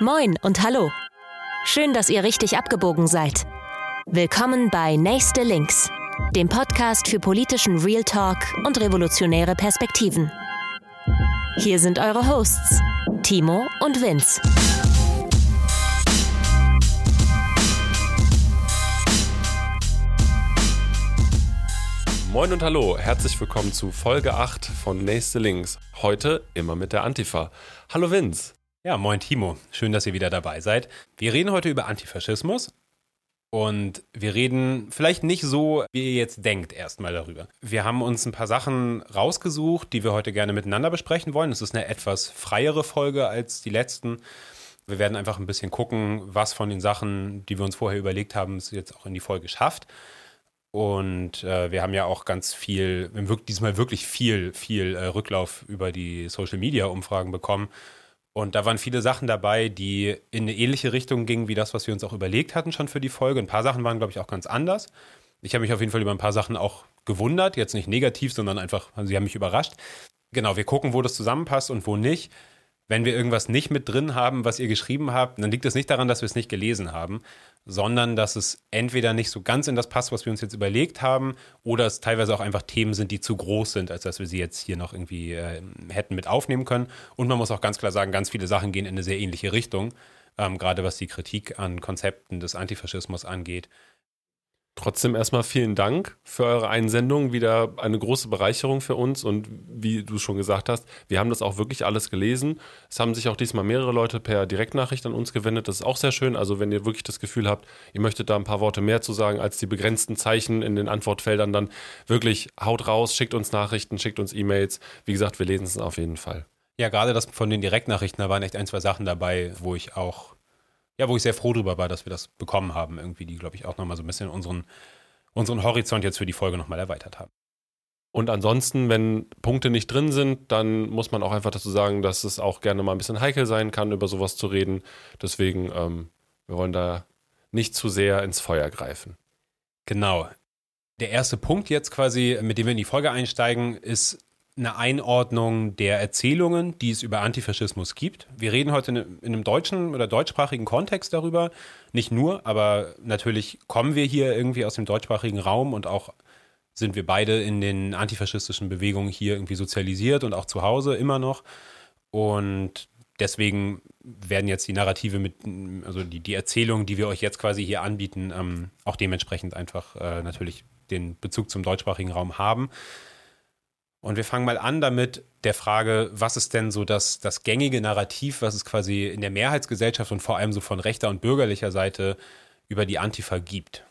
Moin und hallo. Schön, dass ihr richtig abgebogen seid. Willkommen bei Nächste Links, dem Podcast für politischen Real Talk und revolutionäre Perspektiven. Hier sind eure Hosts, Timo und Vince. Moin und hallo, herzlich willkommen zu Folge 8 von Nächste Links. Heute immer mit der Antifa. Hallo Vince. Ja, moin Timo. Schön, dass ihr wieder dabei seid. Wir reden heute über Antifaschismus. Und wir reden vielleicht nicht so, wie ihr jetzt denkt, erstmal darüber. Wir haben uns ein paar Sachen rausgesucht, die wir heute gerne miteinander besprechen wollen. Es ist eine etwas freiere Folge als die letzten. Wir werden einfach ein bisschen gucken, was von den Sachen, die wir uns vorher überlegt haben, es jetzt auch in die Folge schafft. Und äh, wir haben ja auch ganz viel, wir haben diesmal wirklich viel, viel äh, Rücklauf über die Social-Media-Umfragen bekommen und da waren viele Sachen dabei, die in eine ähnliche Richtung gingen wie das, was wir uns auch überlegt hatten schon für die Folge. Ein paar Sachen waren, glaube ich, auch ganz anders. Ich habe mich auf jeden Fall über ein paar Sachen auch gewundert. Jetzt nicht negativ, sondern einfach, sie haben mich überrascht. Genau, wir gucken, wo das zusammenpasst und wo nicht. Wenn wir irgendwas nicht mit drin haben, was ihr geschrieben habt, dann liegt es nicht daran, dass wir es nicht gelesen haben, sondern dass es entweder nicht so ganz in das passt, was wir uns jetzt überlegt haben, oder es teilweise auch einfach Themen sind, die zu groß sind, als dass wir sie jetzt hier noch irgendwie äh, hätten mit aufnehmen können. Und man muss auch ganz klar sagen, ganz viele Sachen gehen in eine sehr ähnliche Richtung, ähm, gerade was die Kritik an Konzepten des Antifaschismus angeht. Trotzdem erstmal vielen Dank für eure Einsendung. Wieder eine große Bereicherung für uns. Und wie du schon gesagt hast, wir haben das auch wirklich alles gelesen. Es haben sich auch diesmal mehrere Leute per Direktnachricht an uns gewendet. Das ist auch sehr schön. Also, wenn ihr wirklich das Gefühl habt, ihr möchtet da ein paar Worte mehr zu sagen als die begrenzten Zeichen in den Antwortfeldern, dann wirklich haut raus, schickt uns Nachrichten, schickt uns E-Mails. Wie gesagt, wir lesen es auf jeden Fall. Ja, gerade das von den Direktnachrichten, da waren echt ein, zwei Sachen dabei, wo ich auch ja, wo ich sehr froh drüber war, dass wir das bekommen haben, irgendwie, die, glaube ich, auch nochmal so ein bisschen unseren, unseren Horizont jetzt für die Folge nochmal erweitert haben. Und ansonsten, wenn Punkte nicht drin sind, dann muss man auch einfach dazu sagen, dass es auch gerne mal ein bisschen heikel sein kann, über sowas zu reden. Deswegen, ähm, wir wollen da nicht zu sehr ins Feuer greifen. Genau. Der erste Punkt jetzt quasi, mit dem wir in die Folge einsteigen, ist eine Einordnung der Erzählungen, die es über Antifaschismus gibt. Wir reden heute in einem deutschen oder deutschsprachigen Kontext darüber. Nicht nur, aber natürlich kommen wir hier irgendwie aus dem deutschsprachigen Raum und auch sind wir beide in den antifaschistischen Bewegungen hier irgendwie sozialisiert und auch zu Hause immer noch. Und deswegen werden jetzt die Narrative mit, also die, die Erzählungen, die wir euch jetzt quasi hier anbieten, ähm, auch dementsprechend einfach äh, natürlich den Bezug zum deutschsprachigen Raum haben. Und wir fangen mal an damit der Frage, was ist denn so das, das gängige Narrativ, was es quasi in der Mehrheitsgesellschaft und vor allem so von rechter und bürgerlicher Seite über die Antifa gibt.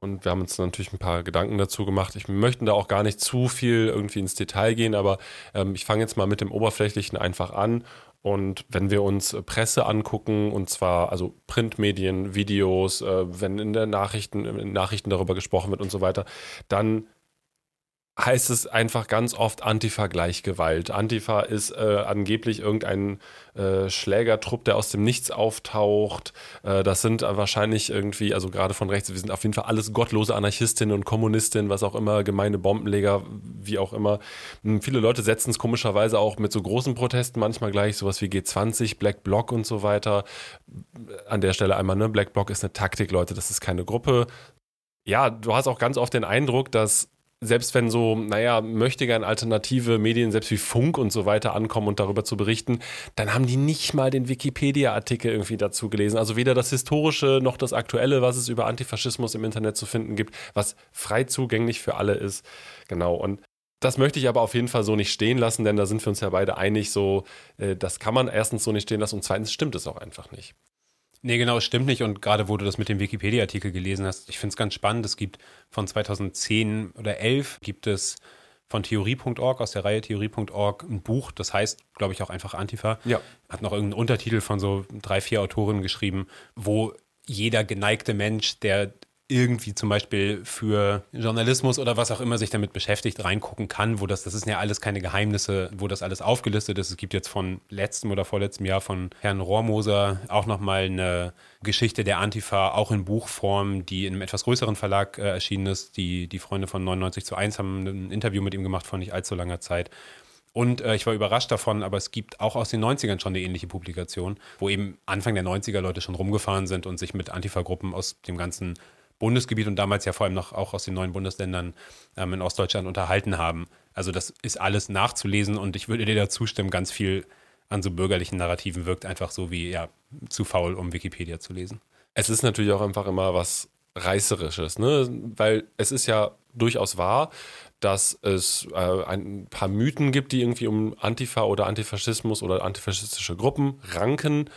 Und wir haben uns natürlich ein paar Gedanken dazu gemacht. Ich möchte da auch gar nicht zu viel irgendwie ins Detail gehen, aber ähm, ich fange jetzt mal mit dem Oberflächlichen einfach an. Und wenn wir uns Presse angucken, und zwar also Printmedien, Videos, äh, wenn in der Nachrichten, Nachrichten darüber gesprochen wird und so weiter, dann heißt es einfach ganz oft Antifa gleich Gewalt. Antifa ist äh, angeblich irgendein äh, Schlägertrupp, der aus dem Nichts auftaucht. Äh, das sind wahrscheinlich irgendwie, also gerade von rechts, wir sind auf jeden Fall alles gottlose Anarchistinnen und Kommunistinnen, was auch immer, gemeine Bombenleger, wie auch immer. Hm, viele Leute setzen es komischerweise auch mit so großen Protesten manchmal gleich, sowas wie G20, Black Bloc und so weiter. An der Stelle einmal, ne, Black Bloc ist eine Taktik, Leute, das ist keine Gruppe. Ja, du hast auch ganz oft den Eindruck, dass selbst wenn so, naja, möchte gern alternative Medien, selbst wie Funk und so weiter ankommen und darüber zu berichten, dann haben die nicht mal den Wikipedia-Artikel irgendwie dazu gelesen. Also weder das Historische noch das Aktuelle, was es über Antifaschismus im Internet zu finden gibt, was frei zugänglich für alle ist. Genau. Und das möchte ich aber auf jeden Fall so nicht stehen lassen, denn da sind wir uns ja beide einig, so, äh, das kann man erstens so nicht stehen lassen und zweitens stimmt es auch einfach nicht. Nee, genau, stimmt nicht. Und gerade wo du das mit dem Wikipedia-Artikel gelesen hast, ich finde es ganz spannend. Es gibt von 2010 oder 11 gibt es von Theorie.org, aus der Reihe Theorie.org, ein Buch, das heißt, glaube ich, auch einfach Antifa. Ja. Hat noch irgendeinen Untertitel von so drei, vier Autorinnen geschrieben, wo jeder geneigte Mensch, der irgendwie zum Beispiel für Journalismus oder was auch immer sich damit beschäftigt, reingucken kann, wo das, das sind ja alles keine Geheimnisse, wo das alles aufgelistet ist. Es gibt jetzt von letztem oder vorletztem Jahr von Herrn Rohrmoser auch nochmal eine Geschichte der Antifa, auch in Buchform, die in einem etwas größeren Verlag äh, erschienen ist. Die, die Freunde von 99 zu 1 haben ein Interview mit ihm gemacht vor nicht allzu langer Zeit. Und äh, ich war überrascht davon, aber es gibt auch aus den 90ern schon eine ähnliche Publikation, wo eben Anfang der 90er Leute schon rumgefahren sind und sich mit Antifa-Gruppen aus dem ganzen Bundesgebiet und damals ja vor allem noch auch aus den neuen Bundesländern ähm, in Ostdeutschland unterhalten haben. Also das ist alles nachzulesen und ich würde dir da zustimmen, ganz viel an so bürgerlichen Narrativen wirkt einfach so wie, ja, zu faul, um Wikipedia zu lesen. Es ist natürlich auch einfach immer was Reißerisches, ne? Weil es ist ja durchaus wahr, dass es äh, ein paar Mythen gibt, die irgendwie um Antifa oder Antifaschismus oder antifaschistische Gruppen ranken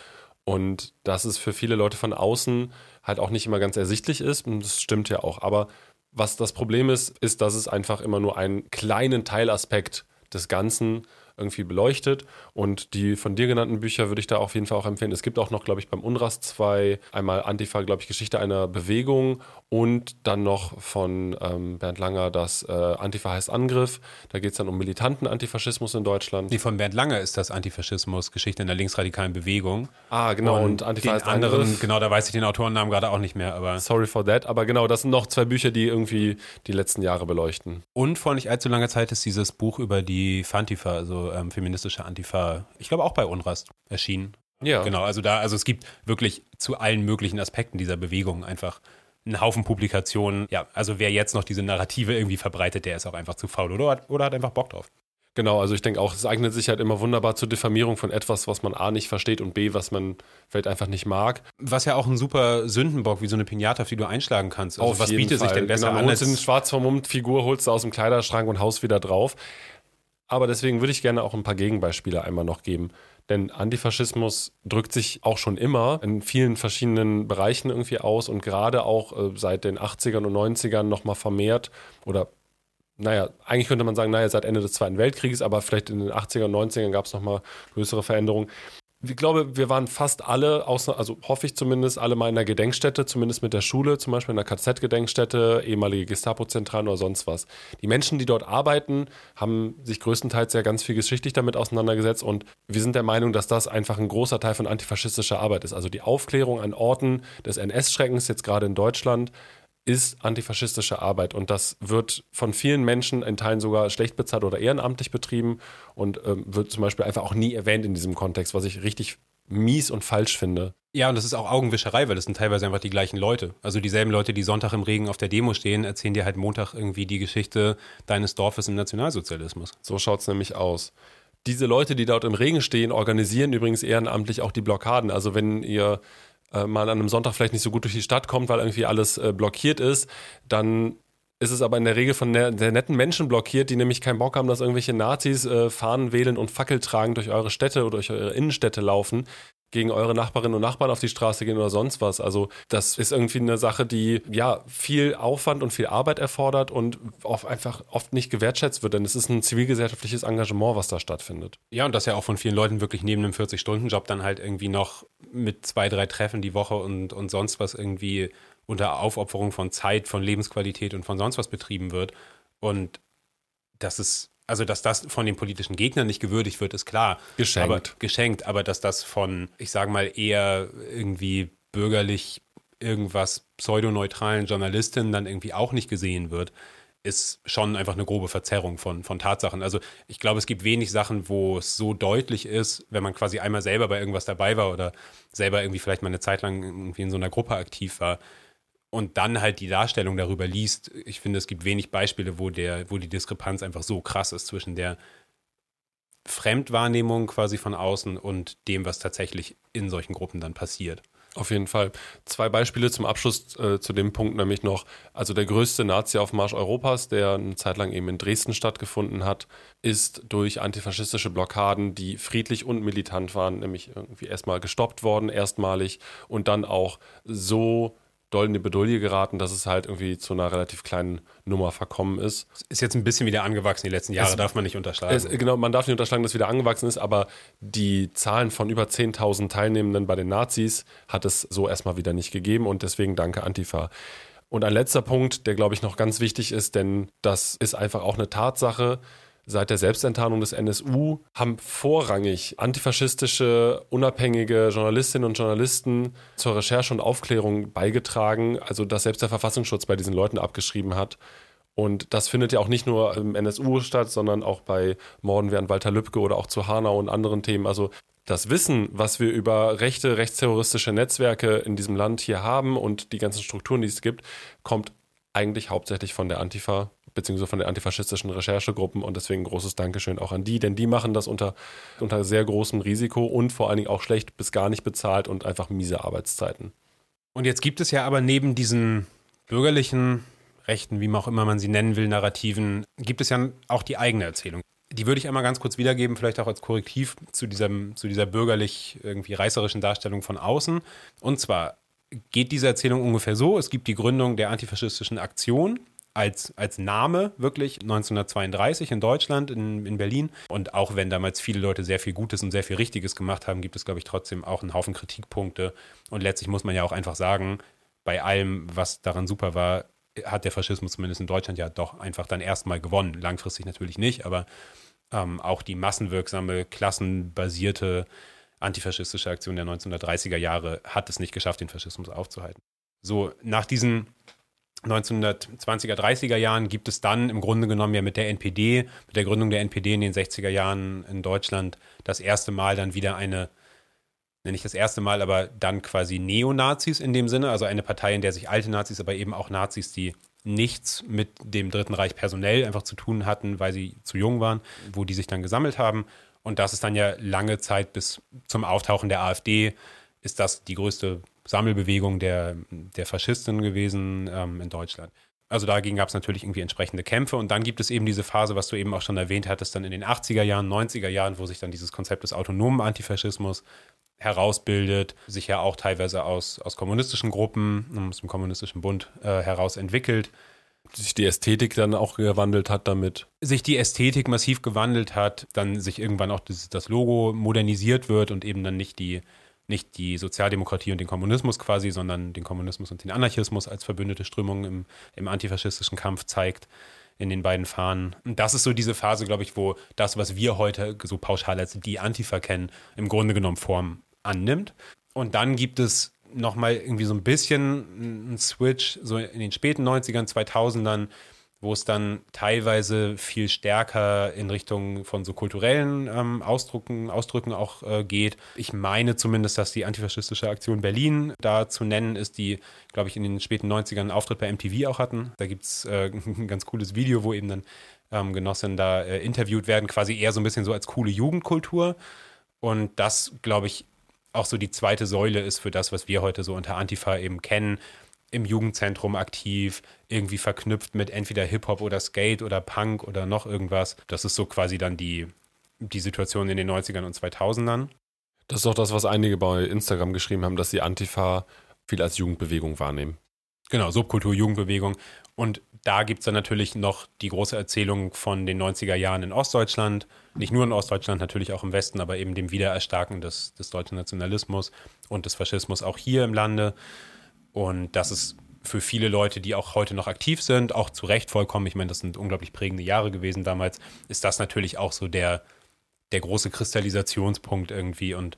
und dass es für viele Leute von außen halt auch nicht immer ganz ersichtlich ist. Und das stimmt ja auch. Aber was das Problem ist, ist, dass es einfach immer nur einen kleinen Teilaspekt des Ganzen irgendwie beleuchtet. Und die von dir genannten Bücher würde ich da auf jeden Fall auch empfehlen. Es gibt auch noch, glaube ich, beim Unrast zwei, einmal Antifa, glaube ich, Geschichte einer Bewegung und dann noch von ähm, Bernd Langer das äh, Antifa heißt Angriff. Da geht es dann um militanten Antifaschismus in Deutschland. Nee, von Bernd Langer ist das Antifaschismus, Geschichte in der linksradikalen Bewegung. Ah, genau. Und, und Antifa heißt anderen, Angriff. Genau, da weiß ich den Autorennamen gerade auch nicht mehr. Aber Sorry for that. Aber genau, das sind noch zwei Bücher, die irgendwie die letzten Jahre beleuchten. Und vor nicht allzu langer Zeit ist dieses Buch über die Fantifa, also ähm, feministische Antifa, ich glaube auch bei Unrast erschienen. Ja. Genau, also da, also es gibt wirklich zu allen möglichen Aspekten dieser Bewegung einfach einen Haufen Publikationen. Ja, also wer jetzt noch diese Narrative irgendwie verbreitet, der ist auch einfach zu faul oder hat, oder hat einfach Bock drauf. Genau, also ich denke auch, es eignet sich halt immer wunderbar zur Diffamierung von etwas, was man A nicht versteht und B, was man vielleicht einfach nicht mag. Was ja auch ein super Sündenbock, wie so eine Pinata, auf die du einschlagen kannst. Also Auf was bietet Fall. sich denn besser genau, an? Als eine schwarz vermummt Figur holst du aus dem Kleiderschrank und haust wieder drauf. Aber deswegen würde ich gerne auch ein paar Gegenbeispiele einmal noch geben. Denn Antifaschismus drückt sich auch schon immer in vielen verschiedenen Bereichen irgendwie aus und gerade auch äh, seit den 80ern und 90ern nochmal vermehrt oder naja, eigentlich könnte man sagen, naja, seit Ende des Zweiten Weltkrieges, aber vielleicht in den 80ern und 90ern gab es nochmal größere Veränderungen ich glaube, wir waren fast alle, also hoffe ich zumindest, alle mal in einer Gedenkstätte, zumindest mit der Schule, zum Beispiel in einer KZ-Gedenkstätte, ehemalige Gestapo-Zentralen oder sonst was. Die Menschen, die dort arbeiten, haben sich größtenteils ja ganz viel geschichtlich damit auseinandergesetzt und wir sind der Meinung, dass das einfach ein großer Teil von antifaschistischer Arbeit ist. Also die Aufklärung an Orten des NS-Schreckens, jetzt gerade in Deutschland, ist antifaschistische Arbeit und das wird von vielen Menschen in Teilen sogar schlecht bezahlt oder ehrenamtlich betrieben und ähm, wird zum Beispiel einfach auch nie erwähnt in diesem Kontext, was ich richtig mies und falsch finde. Ja, und das ist auch Augenwischerei, weil das sind teilweise einfach die gleichen Leute. Also dieselben Leute, die Sonntag im Regen auf der Demo stehen, erzählen dir halt Montag irgendwie die Geschichte deines Dorfes im Nationalsozialismus. So schaut es nämlich aus. Diese Leute, die dort im Regen stehen, organisieren übrigens ehrenamtlich auch die Blockaden. Also wenn ihr äh, mal an einem Sonntag vielleicht nicht so gut durch die Stadt kommt, weil irgendwie alles äh, blockiert ist, dann ist es aber in der Regel von der, der, netten Menschen blockiert, die nämlich keinen Bock haben, dass irgendwelche Nazis äh, Fahnen wählen und Fackel tragen durch eure Städte oder durch eure Innenstädte laufen, gegen eure Nachbarinnen und Nachbarn auf die Straße gehen oder sonst was. Also das ist irgendwie eine Sache, die ja viel Aufwand und viel Arbeit erfordert und auch einfach oft nicht gewertschätzt wird, denn es ist ein zivilgesellschaftliches Engagement, was da stattfindet. Ja, und das ja auch von vielen Leuten wirklich neben einem 40-Stunden-Job dann halt irgendwie noch mit zwei, drei Treffen die Woche und, und sonst was irgendwie unter Aufopferung von Zeit, von Lebensqualität und von sonst was betrieben wird. Und das ist, also dass das von den politischen Gegnern nicht gewürdigt wird, ist klar. Geschenkt. Aber, geschenkt, aber dass das von, ich sage mal, eher irgendwie bürgerlich irgendwas pseudoneutralen Journalistinnen dann irgendwie auch nicht gesehen wird, ist schon einfach eine grobe Verzerrung von, von Tatsachen. Also ich glaube, es gibt wenig Sachen, wo es so deutlich ist, wenn man quasi einmal selber bei irgendwas dabei war oder selber irgendwie vielleicht mal eine Zeit lang irgendwie in so einer Gruppe aktiv war, und dann halt die Darstellung darüber liest, ich finde, es gibt wenig Beispiele, wo der, wo die Diskrepanz einfach so krass ist zwischen der Fremdwahrnehmung quasi von außen und dem, was tatsächlich in solchen Gruppen dann passiert. Auf jeden Fall. Zwei Beispiele zum Abschluss äh, zu dem Punkt, nämlich noch, also der größte Nazi-Aufmarsch Europas, der eine Zeit lang eben in Dresden stattgefunden hat, ist durch antifaschistische Blockaden, die friedlich und militant waren, nämlich irgendwie erstmal gestoppt worden, erstmalig und dann auch so doll in die Bedulie geraten, dass es halt irgendwie zu einer relativ kleinen Nummer verkommen ist. Ist jetzt ein bisschen wieder angewachsen die letzten Jahre, es, darf man nicht unterschlagen. Es, genau, man darf nicht unterschlagen, dass es wieder angewachsen ist, aber die Zahlen von über 10.000 Teilnehmenden bei den Nazis hat es so erstmal wieder nicht gegeben und deswegen danke Antifa. Und ein letzter Punkt, der glaube ich noch ganz wichtig ist, denn das ist einfach auch eine Tatsache, seit der Selbstenttarnung des NSU haben vorrangig antifaschistische, unabhängige Journalistinnen und Journalisten zur Recherche und Aufklärung beigetragen, also dass selbst der Verfassungsschutz bei diesen Leuten abgeschrieben hat. Und das findet ja auch nicht nur im NSU statt, sondern auch bei Morden wie an Walter Lübcke oder auch zu Hanau und anderen Themen. Also das Wissen, was wir über rechte, rechtsterroristische Netzwerke in diesem Land hier haben und die ganzen Strukturen, die es gibt, kommt eigentlich hauptsächlich von der Antifa beziehungsweise von den antifaschistischen Recherchegruppen und deswegen großes Dankeschön auch an die, denn die machen das unter, unter sehr großem Risiko und vor allen Dingen auch schlecht bis gar nicht bezahlt und einfach miese Arbeitszeiten. Und jetzt gibt es ja aber neben diesen bürgerlichen Rechten, wie auch immer man sie nennen will, Narrativen, gibt es ja auch die eigene Erzählung. Die würde ich einmal ganz kurz wiedergeben, vielleicht auch als Korrektiv zu, diesem, zu dieser bürgerlich irgendwie reißerischen Darstellung von außen. Und zwar geht diese Erzählung ungefähr so: Es gibt die Gründung der antifaschistischen Aktion, als, als Name wirklich 1932 in Deutschland, in, in Berlin. Und auch wenn damals viele Leute sehr viel Gutes und sehr viel Richtiges gemacht haben, gibt es, glaube ich, trotzdem auch einen Haufen Kritikpunkte. Und letztlich muss man ja auch einfach sagen, bei allem, was daran super war, hat der Faschismus zumindest in Deutschland ja doch einfach dann erstmal gewonnen. Langfristig natürlich nicht, aber ähm, auch die massenwirksame, klassenbasierte antifaschistische Aktion der 1930er Jahre hat es nicht geschafft, den Faschismus aufzuhalten. So, nach diesen 1920er, 30er Jahren gibt es dann im Grunde genommen ja mit der NPD, mit der Gründung der NPD in den 60er Jahren in Deutschland das erste Mal dann wieder eine, nenne ich das erste Mal, aber dann quasi Neonazis in dem Sinne, also eine Partei, in der sich alte Nazis, aber eben auch Nazis, die nichts mit dem Dritten Reich personell einfach zu tun hatten, weil sie zu jung waren, wo die sich dann gesammelt haben. Und das ist dann ja lange Zeit bis zum Auftauchen der AfD, ist das die größte Sammelbewegung der, der Faschisten gewesen ähm, in Deutschland. Also dagegen gab es natürlich irgendwie entsprechende Kämpfe. Und dann gibt es eben diese Phase, was du eben auch schon erwähnt hattest, dann in den 80er Jahren, 90er Jahren, wo sich dann dieses Konzept des autonomen Antifaschismus herausbildet, sich ja auch teilweise aus, aus kommunistischen Gruppen, aus dem kommunistischen Bund äh, heraus entwickelt. Sich die Ästhetik dann auch gewandelt hat damit. Sich die Ästhetik massiv gewandelt hat, dann sich irgendwann auch das, das Logo modernisiert wird und eben dann nicht die, nicht die Sozialdemokratie und den Kommunismus quasi, sondern den Kommunismus und den Anarchismus als verbündete Strömung im, im antifaschistischen Kampf zeigt in den beiden Fahnen. Und das ist so diese Phase, glaube ich, wo das, was wir heute so pauschal als die Antifa kennen, im Grunde genommen Form annimmt. Und dann gibt es nochmal irgendwie so ein bisschen einen Switch, so in den späten 90ern, 2000ern, wo es dann teilweise viel stärker in Richtung von so kulturellen ähm, Ausdrücken, Ausdrücken auch äh, geht. Ich meine zumindest, dass die antifaschistische Aktion Berlin da zu nennen ist, die, glaube ich, in den späten 90ern einen Auftritt bei MTV auch hatten. Da gibt es äh, ein ganz cooles Video, wo eben dann ähm, Genossinnen da äh, interviewt werden, quasi eher so ein bisschen so als coole Jugendkultur. Und das, glaube ich, auch so die zweite Säule ist für das, was wir heute so unter Antifa eben kennen im Jugendzentrum aktiv, irgendwie verknüpft mit entweder Hip-Hop oder Skate oder Punk oder noch irgendwas. Das ist so quasi dann die, die Situation in den 90ern und 2000ern. Das ist auch das, was einige bei Instagram geschrieben haben, dass sie Antifa viel als Jugendbewegung wahrnehmen. Genau, Subkultur, Jugendbewegung. Und da gibt es dann natürlich noch die große Erzählung von den 90er Jahren in Ostdeutschland. Nicht nur in Ostdeutschland, natürlich auch im Westen, aber eben dem Wiedererstarken des, des deutschen Nationalismus und des Faschismus auch hier im Lande. Und das ist für viele Leute, die auch heute noch aktiv sind, auch zu Recht vollkommen, ich meine, das sind unglaublich prägende Jahre gewesen damals, ist das natürlich auch so der, der große Kristallisationspunkt irgendwie. Und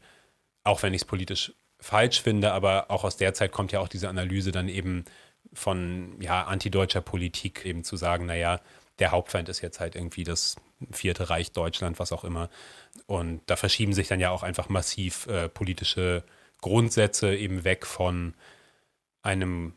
auch wenn ich es politisch falsch finde, aber auch aus der Zeit kommt ja auch diese Analyse dann eben von ja, antideutscher Politik eben zu sagen, naja, der Hauptfeind ist jetzt halt irgendwie das Vierte Reich Deutschland, was auch immer. Und da verschieben sich dann ja auch einfach massiv äh, politische Grundsätze eben weg von einem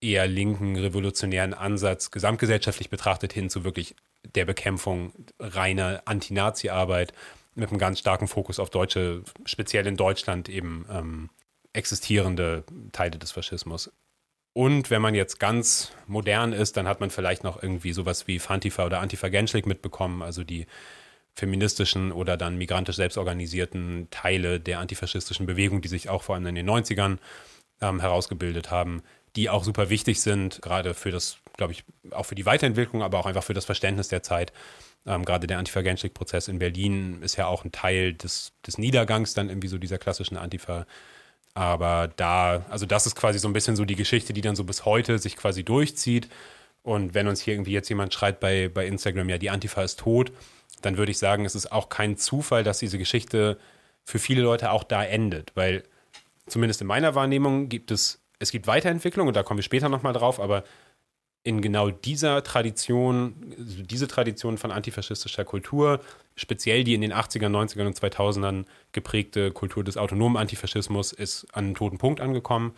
eher linken, revolutionären Ansatz gesamtgesellschaftlich betrachtet hin zu wirklich der Bekämpfung reiner Anti-Nazi-Arbeit mit einem ganz starken Fokus auf deutsche, speziell in Deutschland eben ähm, existierende Teile des Faschismus. Und wenn man jetzt ganz modern ist, dann hat man vielleicht noch irgendwie sowas wie Fantifa oder Antifa Genschlik mitbekommen, also die feministischen oder dann migrantisch selbstorganisierten Teile der antifaschistischen Bewegung, die sich auch vor allem in den 90ern ähm, herausgebildet haben, die auch super wichtig sind, gerade für das, glaube ich, auch für die Weiterentwicklung, aber auch einfach für das Verständnis der Zeit. Ähm, gerade der Antifa-Genschlik-Prozess in Berlin ist ja auch ein Teil des, des Niedergangs dann irgendwie so dieser klassischen Antifa- aber da, also das ist quasi so ein bisschen so die Geschichte, die dann so bis heute sich quasi durchzieht. Und wenn uns hier irgendwie jetzt jemand schreibt bei, bei Instagram, ja, die Antifa ist tot, dann würde ich sagen, es ist auch kein Zufall, dass diese Geschichte für viele Leute auch da endet, weil zumindest in meiner Wahrnehmung gibt es, es gibt Weiterentwicklung und da kommen wir später nochmal drauf, aber in genau dieser Tradition, also diese Tradition von antifaschistischer Kultur, speziell die in den 80ern, 90ern und 2000ern geprägte Kultur des autonomen Antifaschismus, ist an einen toten Punkt angekommen.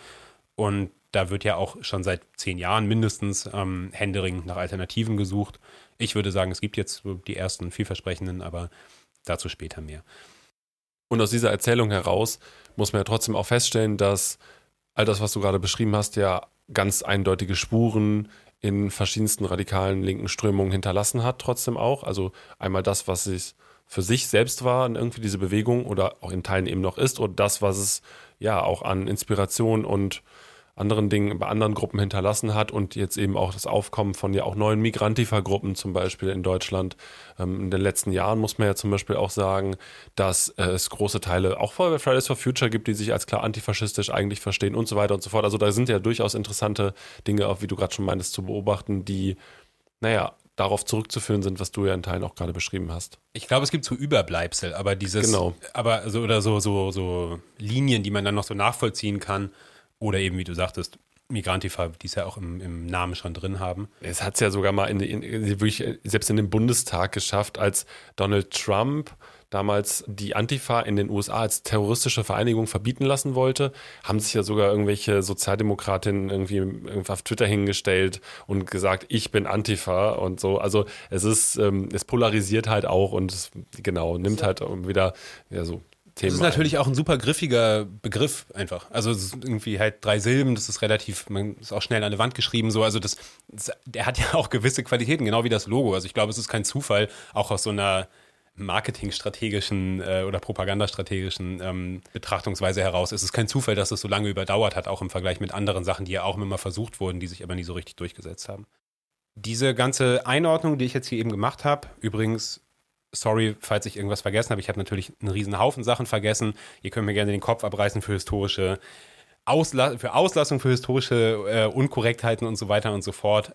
Und da wird ja auch schon seit zehn Jahren mindestens ähm, händeringend nach Alternativen gesucht. Ich würde sagen, es gibt jetzt die ersten vielversprechenden, aber dazu später mehr. Und aus dieser Erzählung heraus muss man ja trotzdem auch feststellen, dass all das, was du gerade beschrieben hast, ja ganz eindeutige Spuren in verschiedensten radikalen linken Strömungen hinterlassen hat, trotzdem auch. Also einmal das, was es für sich selbst war, irgendwie diese Bewegung oder auch in Teilen eben noch ist, und das, was es ja auch an Inspiration und anderen Dingen bei anderen Gruppen hinterlassen hat und jetzt eben auch das Aufkommen von ja auch neuen Migrantifa-Gruppen zum Beispiel in Deutschland. Ähm, in den letzten Jahren muss man ja zum Beispiel auch sagen, dass äh, es große Teile auch bei Fridays for Future gibt, die sich als klar antifaschistisch eigentlich verstehen und so weiter und so fort. Also da sind ja durchaus interessante Dinge, auch wie du gerade schon meintest, zu beobachten, die, naja, darauf zurückzuführen sind, was du ja in Teilen auch gerade beschrieben hast. Ich glaube, es gibt so Überbleibsel, aber dieses, genau. aber so oder so, so, so Linien, die man dann noch so nachvollziehen kann, oder eben, wie du sagtest, Migrantifa, die es ja auch im, im, Namen schon drin haben. Es hat es ja sogar mal in, in, wirklich selbst in den Bundestag geschafft, als Donald Trump damals die Antifa in den USA als terroristische Vereinigung verbieten lassen wollte, haben sich ja sogar irgendwelche Sozialdemokratinnen irgendwie auf Twitter hingestellt und gesagt, ich bin Antifa und so. Also es ist, ähm, es polarisiert halt auch und es, genau, nimmt halt wieder ja so Thema. Das ist natürlich auch ein super griffiger Begriff einfach. Also irgendwie halt drei Silben, das ist relativ, man ist auch schnell an der Wand geschrieben so. Also das, das, der hat ja auch gewisse Qualitäten, genau wie das Logo. Also ich glaube, es ist kein Zufall, auch aus so einer marketingstrategischen äh, oder propagandastrategischen ähm, Betrachtungsweise heraus. Es ist kein Zufall, dass es so lange überdauert hat, auch im Vergleich mit anderen Sachen, die ja auch immer versucht wurden, die sich aber nie so richtig durchgesetzt haben. Diese ganze Einordnung, die ich jetzt hier eben gemacht habe, übrigens sorry, falls ich irgendwas vergessen habe. Ich habe natürlich einen riesen Haufen Sachen vergessen. Ihr könnt mir gerne den Kopf abreißen für historische Ausla für Auslassung, für historische äh, Unkorrektheiten und so weiter und so fort.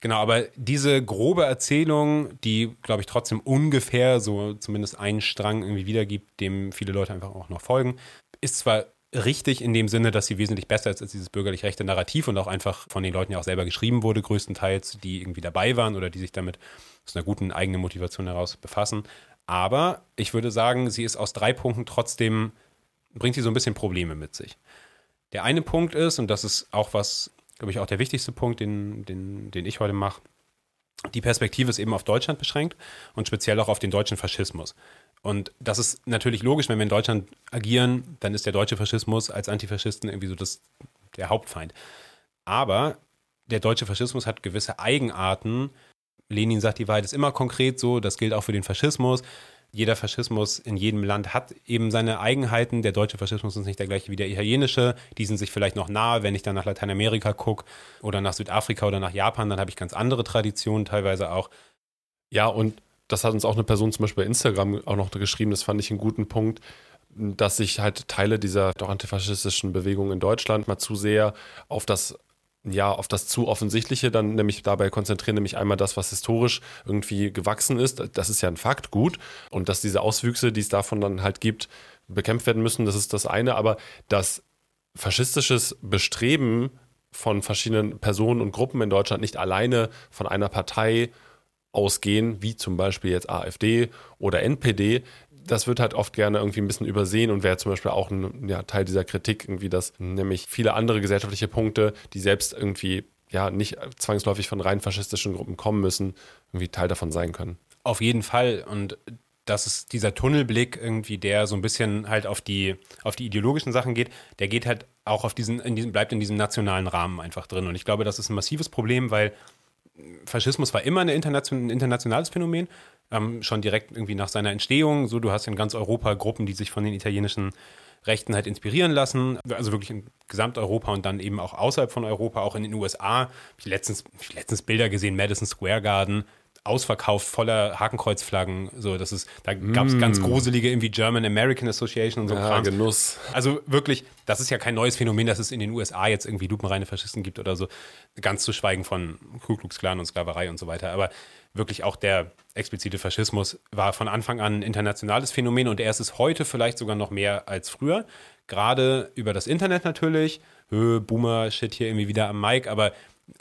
Genau, aber diese grobe Erzählung, die, glaube ich, trotzdem ungefähr so zumindest einen Strang irgendwie wiedergibt, dem viele Leute einfach auch noch folgen, ist zwar richtig in dem Sinne, dass sie wesentlich besser ist als dieses bürgerlich-rechte Narrativ und auch einfach von den Leuten ja auch selber geschrieben wurde, größtenteils, die irgendwie dabei waren oder die sich damit aus einer guten eigenen Motivation heraus befassen. Aber ich würde sagen, sie ist aus drei Punkten trotzdem, bringt sie so ein bisschen Probleme mit sich. Der eine Punkt ist, und das ist auch was, glaube ich, auch der wichtigste Punkt, den, den, den ich heute mache, die Perspektive ist eben auf Deutschland beschränkt und speziell auch auf den deutschen Faschismus. Und das ist natürlich logisch, wenn wir in Deutschland agieren, dann ist der deutsche Faschismus als Antifaschisten irgendwie so das, der Hauptfeind. Aber der deutsche Faschismus hat gewisse Eigenarten. Lenin sagt, die Wahrheit ist immer konkret so, das gilt auch für den Faschismus. Jeder Faschismus in jedem Land hat eben seine Eigenheiten. Der deutsche Faschismus ist nicht der gleiche wie der italienische. Die sind sich vielleicht noch nahe. Wenn ich dann nach Lateinamerika gucke oder nach Südafrika oder nach Japan, dann habe ich ganz andere Traditionen teilweise auch. Ja, und das hat uns auch eine Person zum Beispiel bei Instagram auch noch geschrieben, das fand ich einen guten Punkt, dass sich halt Teile dieser doch antifaschistischen Bewegung in Deutschland mal zu sehr auf das ja, auf das zu offensichtliche dann nämlich dabei konzentrieren, nämlich einmal das, was historisch irgendwie gewachsen ist. Das ist ja ein Fakt, gut. Und dass diese Auswüchse, die es davon dann halt gibt, bekämpft werden müssen, das ist das eine. Aber das faschistisches Bestreben von verschiedenen Personen und Gruppen in Deutschland nicht alleine von einer Partei ausgehen, wie zum Beispiel jetzt AfD oder NPD, das wird halt oft gerne irgendwie ein bisschen übersehen und wäre zum Beispiel auch ein ja, Teil dieser Kritik, irgendwie, dass nämlich viele andere gesellschaftliche Punkte, die selbst irgendwie ja nicht zwangsläufig von rein faschistischen Gruppen kommen müssen, irgendwie Teil davon sein können. Auf jeden Fall. Und das ist dieser Tunnelblick irgendwie, der so ein bisschen halt auf die, auf die ideologischen Sachen geht, der geht halt auch auf diesen, in diesem, bleibt in diesem nationalen Rahmen einfach drin. Und ich glaube, das ist ein massives Problem, weil Faschismus war immer ein, internation, ein internationales Phänomen, ähm, schon direkt irgendwie nach seiner Entstehung. So, du hast in ganz Europa Gruppen, die sich von den italienischen Rechten halt inspirieren lassen, also wirklich in Gesamteuropa und dann eben auch außerhalb von Europa, auch in den USA. Ich letztens, letztens Bilder gesehen, Madison Square Garden, ausverkauft, voller Hakenkreuzflaggen. So, das ist, da gab es mm. ganz gruselige irgendwie German American Association und so ja, Krams. Genuss. Also wirklich, das ist ja kein neues Phänomen, dass es in den USA jetzt irgendwie lupenreine Faschisten gibt oder so. Ganz zu schweigen von Ku Klux Klan und Sklaverei und so weiter. Aber wirklich auch der explizite Faschismus war von Anfang an ein internationales Phänomen und er ist es heute vielleicht sogar noch mehr als früher. Gerade über das Internet natürlich. Boomer-Shit hier irgendwie wieder am Mic, aber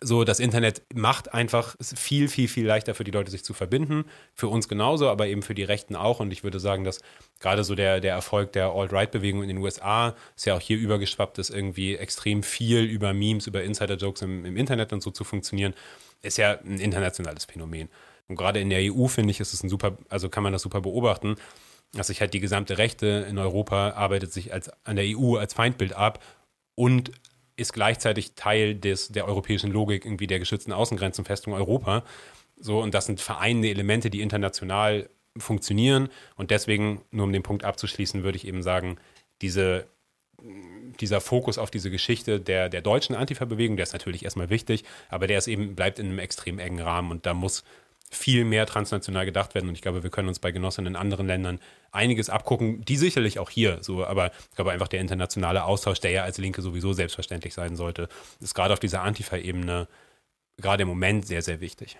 So, das Internet macht einfach viel, viel, viel leichter für die Leute, sich zu verbinden. Für uns genauso, aber eben für die Rechten auch. Und ich würde sagen, dass gerade so der, der Erfolg der Alt-Right-Bewegung in den USA ist ja auch hier übergeschwappt ist, irgendwie extrem viel über Memes, über Insider-Jokes im, im Internet und so zu funktionieren, ist ja ein internationales Phänomen. Und gerade in der EU, finde ich, ist es ein super, also kann man das super beobachten, dass sich halt die gesamte Rechte in Europa arbeitet sich als, an der EU als Feindbild ab und ist gleichzeitig Teil des, der europäischen Logik irgendwie der geschützten Außengrenzen Festung Europa. So, und das sind vereinende Elemente, die international funktionieren. Und deswegen, nur um den Punkt abzuschließen, würde ich eben sagen, diese, dieser Fokus auf diese Geschichte der, der deutschen Antifa-Bewegung, der ist natürlich erstmal wichtig, aber der ist eben, bleibt in einem extrem engen Rahmen und da muss viel mehr transnational gedacht werden. Und ich glaube, wir können uns bei Genossen in anderen Ländern einiges abgucken, die sicherlich auch hier so, aber ich glaube einfach der internationale Austausch, der ja als Linke sowieso selbstverständlich sein sollte, ist gerade auf dieser Antifa-Ebene gerade im Moment sehr, sehr wichtig.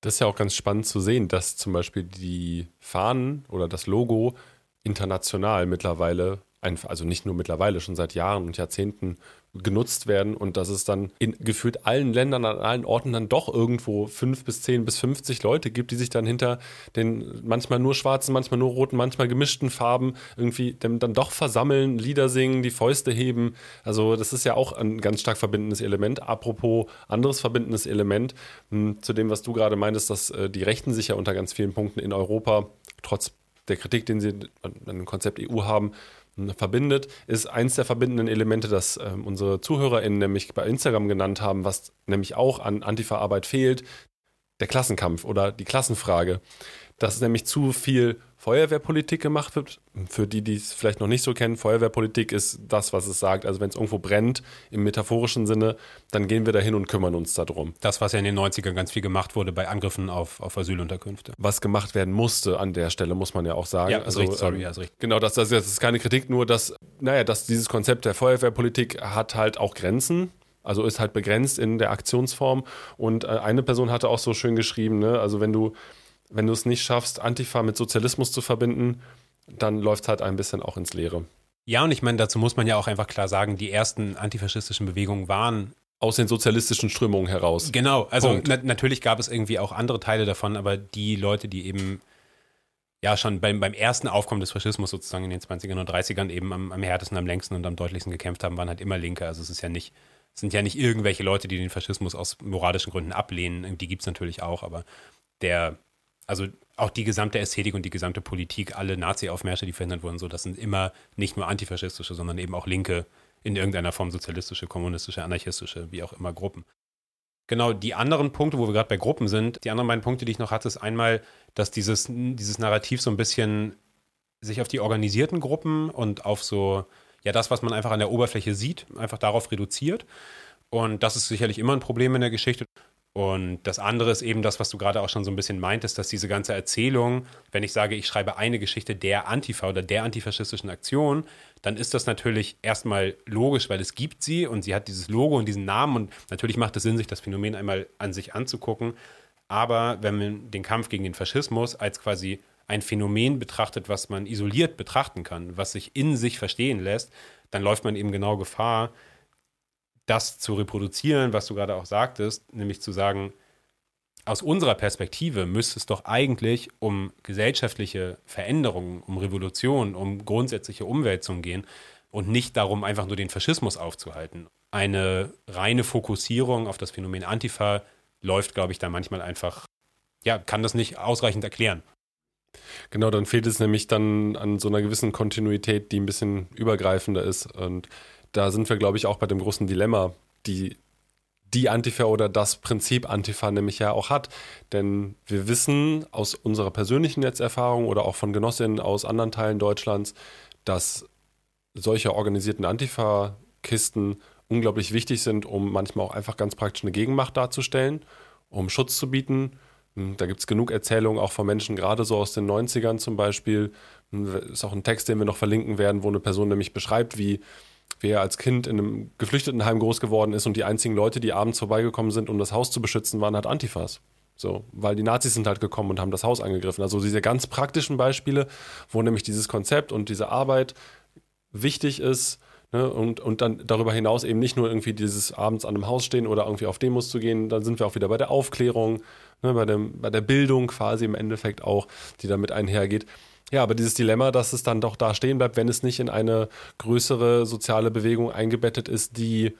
Das ist ja auch ganz spannend zu sehen, dass zum Beispiel die Fahnen oder das Logo international mittlerweile, also nicht nur mittlerweile, schon seit Jahren und Jahrzehnten genutzt werden und dass es dann in gefühlt allen Ländern, an allen Orten dann doch irgendwo fünf bis zehn bis 50 Leute gibt, die sich dann hinter den manchmal nur schwarzen, manchmal nur roten, manchmal gemischten Farben irgendwie dann doch versammeln, Lieder singen, die Fäuste heben. Also das ist ja auch ein ganz stark verbindendes Element. Apropos anderes verbindendes Element, hm, zu dem, was du gerade meintest, dass äh, die Rechten sich ja unter ganz vielen Punkten in Europa trotz der Kritik, den sie an dem Konzept EU haben, verbindet, ist eins der verbindenden Elemente, das ähm, unsere ZuhörerInnen nämlich bei Instagram genannt haben, was nämlich auch an Antifa-Arbeit fehlt, der Klassenkampf oder die Klassenfrage. Dass nämlich zu viel Feuerwehrpolitik gemacht wird. Für die, die es vielleicht noch nicht so kennen, Feuerwehrpolitik ist das, was es sagt. Also wenn es irgendwo brennt, im metaphorischen Sinne, dann gehen wir dahin und kümmern uns darum. Das, was ja in den 90ern ganz viel gemacht wurde bei Angriffen auf, auf Asylunterkünfte. Was gemacht werden musste an der Stelle, muss man ja auch sagen. Ja, also, richtig, sorry, ähm, ja, ist richtig. Genau, das, das, das ist keine Kritik, nur dass, naja, dass dieses Konzept der Feuerwehrpolitik hat halt auch Grenzen. Also ist halt begrenzt in der Aktionsform. Und äh, eine Person hatte auch so schön geschrieben, ne? also wenn du wenn du es nicht schaffst, Antifa mit Sozialismus zu verbinden, dann läuft es halt ein bisschen auch ins Leere. Ja, und ich meine, dazu muss man ja auch einfach klar sagen, die ersten antifaschistischen Bewegungen waren aus den sozialistischen Strömungen heraus. Genau, also na natürlich gab es irgendwie auch andere Teile davon, aber die Leute, die eben ja schon beim, beim ersten Aufkommen des Faschismus sozusagen in den 20ern und 30ern eben am, am härtesten, am längsten und am deutlichsten gekämpft haben, waren halt immer Linke. Also es ist ja nicht, es sind ja nicht irgendwelche Leute, die den Faschismus aus moralischen Gründen ablehnen. Die gibt es natürlich auch, aber der also auch die gesamte Ästhetik und die gesamte Politik, alle Nazi-Aufmärsche, die verhindert wurden, so, das sind immer nicht nur antifaschistische, sondern eben auch linke, in irgendeiner Form sozialistische, kommunistische, anarchistische, wie auch immer Gruppen. Genau, die anderen Punkte, wo wir gerade bei Gruppen sind, die anderen beiden Punkte, die ich noch hatte, ist einmal, dass dieses, dieses Narrativ so ein bisschen sich auf die organisierten Gruppen und auf so, ja, das, was man einfach an der Oberfläche sieht, einfach darauf reduziert. Und das ist sicherlich immer ein Problem in der Geschichte. Und das andere ist eben das, was du gerade auch schon so ein bisschen meintest, dass diese ganze Erzählung, wenn ich sage, ich schreibe eine Geschichte der Antifa oder der antifaschistischen Aktion, dann ist das natürlich erstmal logisch, weil es gibt sie und sie hat dieses Logo und diesen Namen und natürlich macht es Sinn, sich das Phänomen einmal an sich anzugucken. Aber wenn man den Kampf gegen den Faschismus als quasi ein Phänomen betrachtet, was man isoliert betrachten kann, was sich in sich verstehen lässt, dann läuft man eben genau Gefahr, das zu reproduzieren, was du gerade auch sagtest, nämlich zu sagen, aus unserer Perspektive müsste es doch eigentlich um gesellschaftliche Veränderungen, um Revolution, um grundsätzliche Umwälzungen gehen und nicht darum, einfach nur den Faschismus aufzuhalten. Eine reine Fokussierung auf das Phänomen Antifa läuft, glaube ich, da manchmal einfach, ja, kann das nicht ausreichend erklären. Genau, dann fehlt es nämlich dann an so einer gewissen Kontinuität, die ein bisschen übergreifender ist und da sind wir, glaube ich, auch bei dem großen Dilemma, die die Antifa oder das Prinzip Antifa nämlich ja auch hat. Denn wir wissen aus unserer persönlichen Netzerfahrung oder auch von Genossinnen aus anderen Teilen Deutschlands, dass solche organisierten Antifa-Kisten unglaublich wichtig sind, um manchmal auch einfach ganz praktisch eine Gegenmacht darzustellen, um Schutz zu bieten. Da gibt es genug Erzählungen auch von Menschen, gerade so aus den 90ern zum Beispiel. Das ist auch ein Text, den wir noch verlinken werden, wo eine Person nämlich beschreibt, wie wer als Kind in einem Geflüchtetenheim groß geworden ist und die einzigen Leute, die abends vorbeigekommen sind, um das Haus zu beschützen, waren halt Antifas. So, weil die Nazis sind halt gekommen und haben das Haus angegriffen. Also diese ganz praktischen Beispiele, wo nämlich dieses Konzept und diese Arbeit wichtig ist, Ne? Und, und dann darüber hinaus eben nicht nur irgendwie dieses abends an einem Haus stehen oder irgendwie auf Demos zu gehen, dann sind wir auch wieder bei der Aufklärung, ne? bei, dem, bei der Bildung quasi im Endeffekt auch, die damit einhergeht. Ja, aber dieses Dilemma, dass es dann doch da stehen bleibt, wenn es nicht in eine größere soziale Bewegung eingebettet ist, die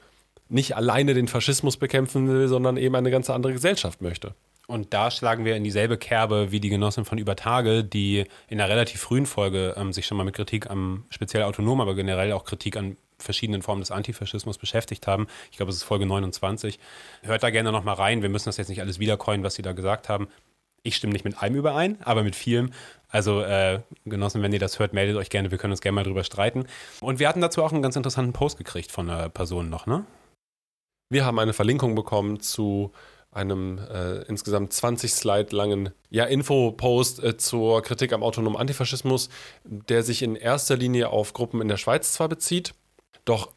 nicht alleine den Faschismus bekämpfen will, sondern eben eine ganz andere Gesellschaft möchte. Und da schlagen wir in dieselbe Kerbe wie die Genossen von Übertage, die in einer relativ frühen Folge ähm, sich schon mal mit Kritik am speziell autonom, aber generell auch Kritik an verschiedenen Formen des Antifaschismus beschäftigt haben. Ich glaube, es ist Folge 29. Hört da gerne nochmal rein. Wir müssen das jetzt nicht alles wiedercoin, was sie da gesagt haben. Ich stimme nicht mit allem überein, aber mit vielem. Also, äh, Genossen, wenn ihr das hört, meldet euch gerne. Wir können uns gerne mal drüber streiten. Und wir hatten dazu auch einen ganz interessanten Post gekriegt von einer Person noch, ne? Wir haben eine Verlinkung bekommen zu einem äh, insgesamt 20 Slide langen ja, Info-Post äh, zur Kritik am autonomen Antifaschismus, der sich in erster Linie auf Gruppen in der Schweiz zwar bezieht, doch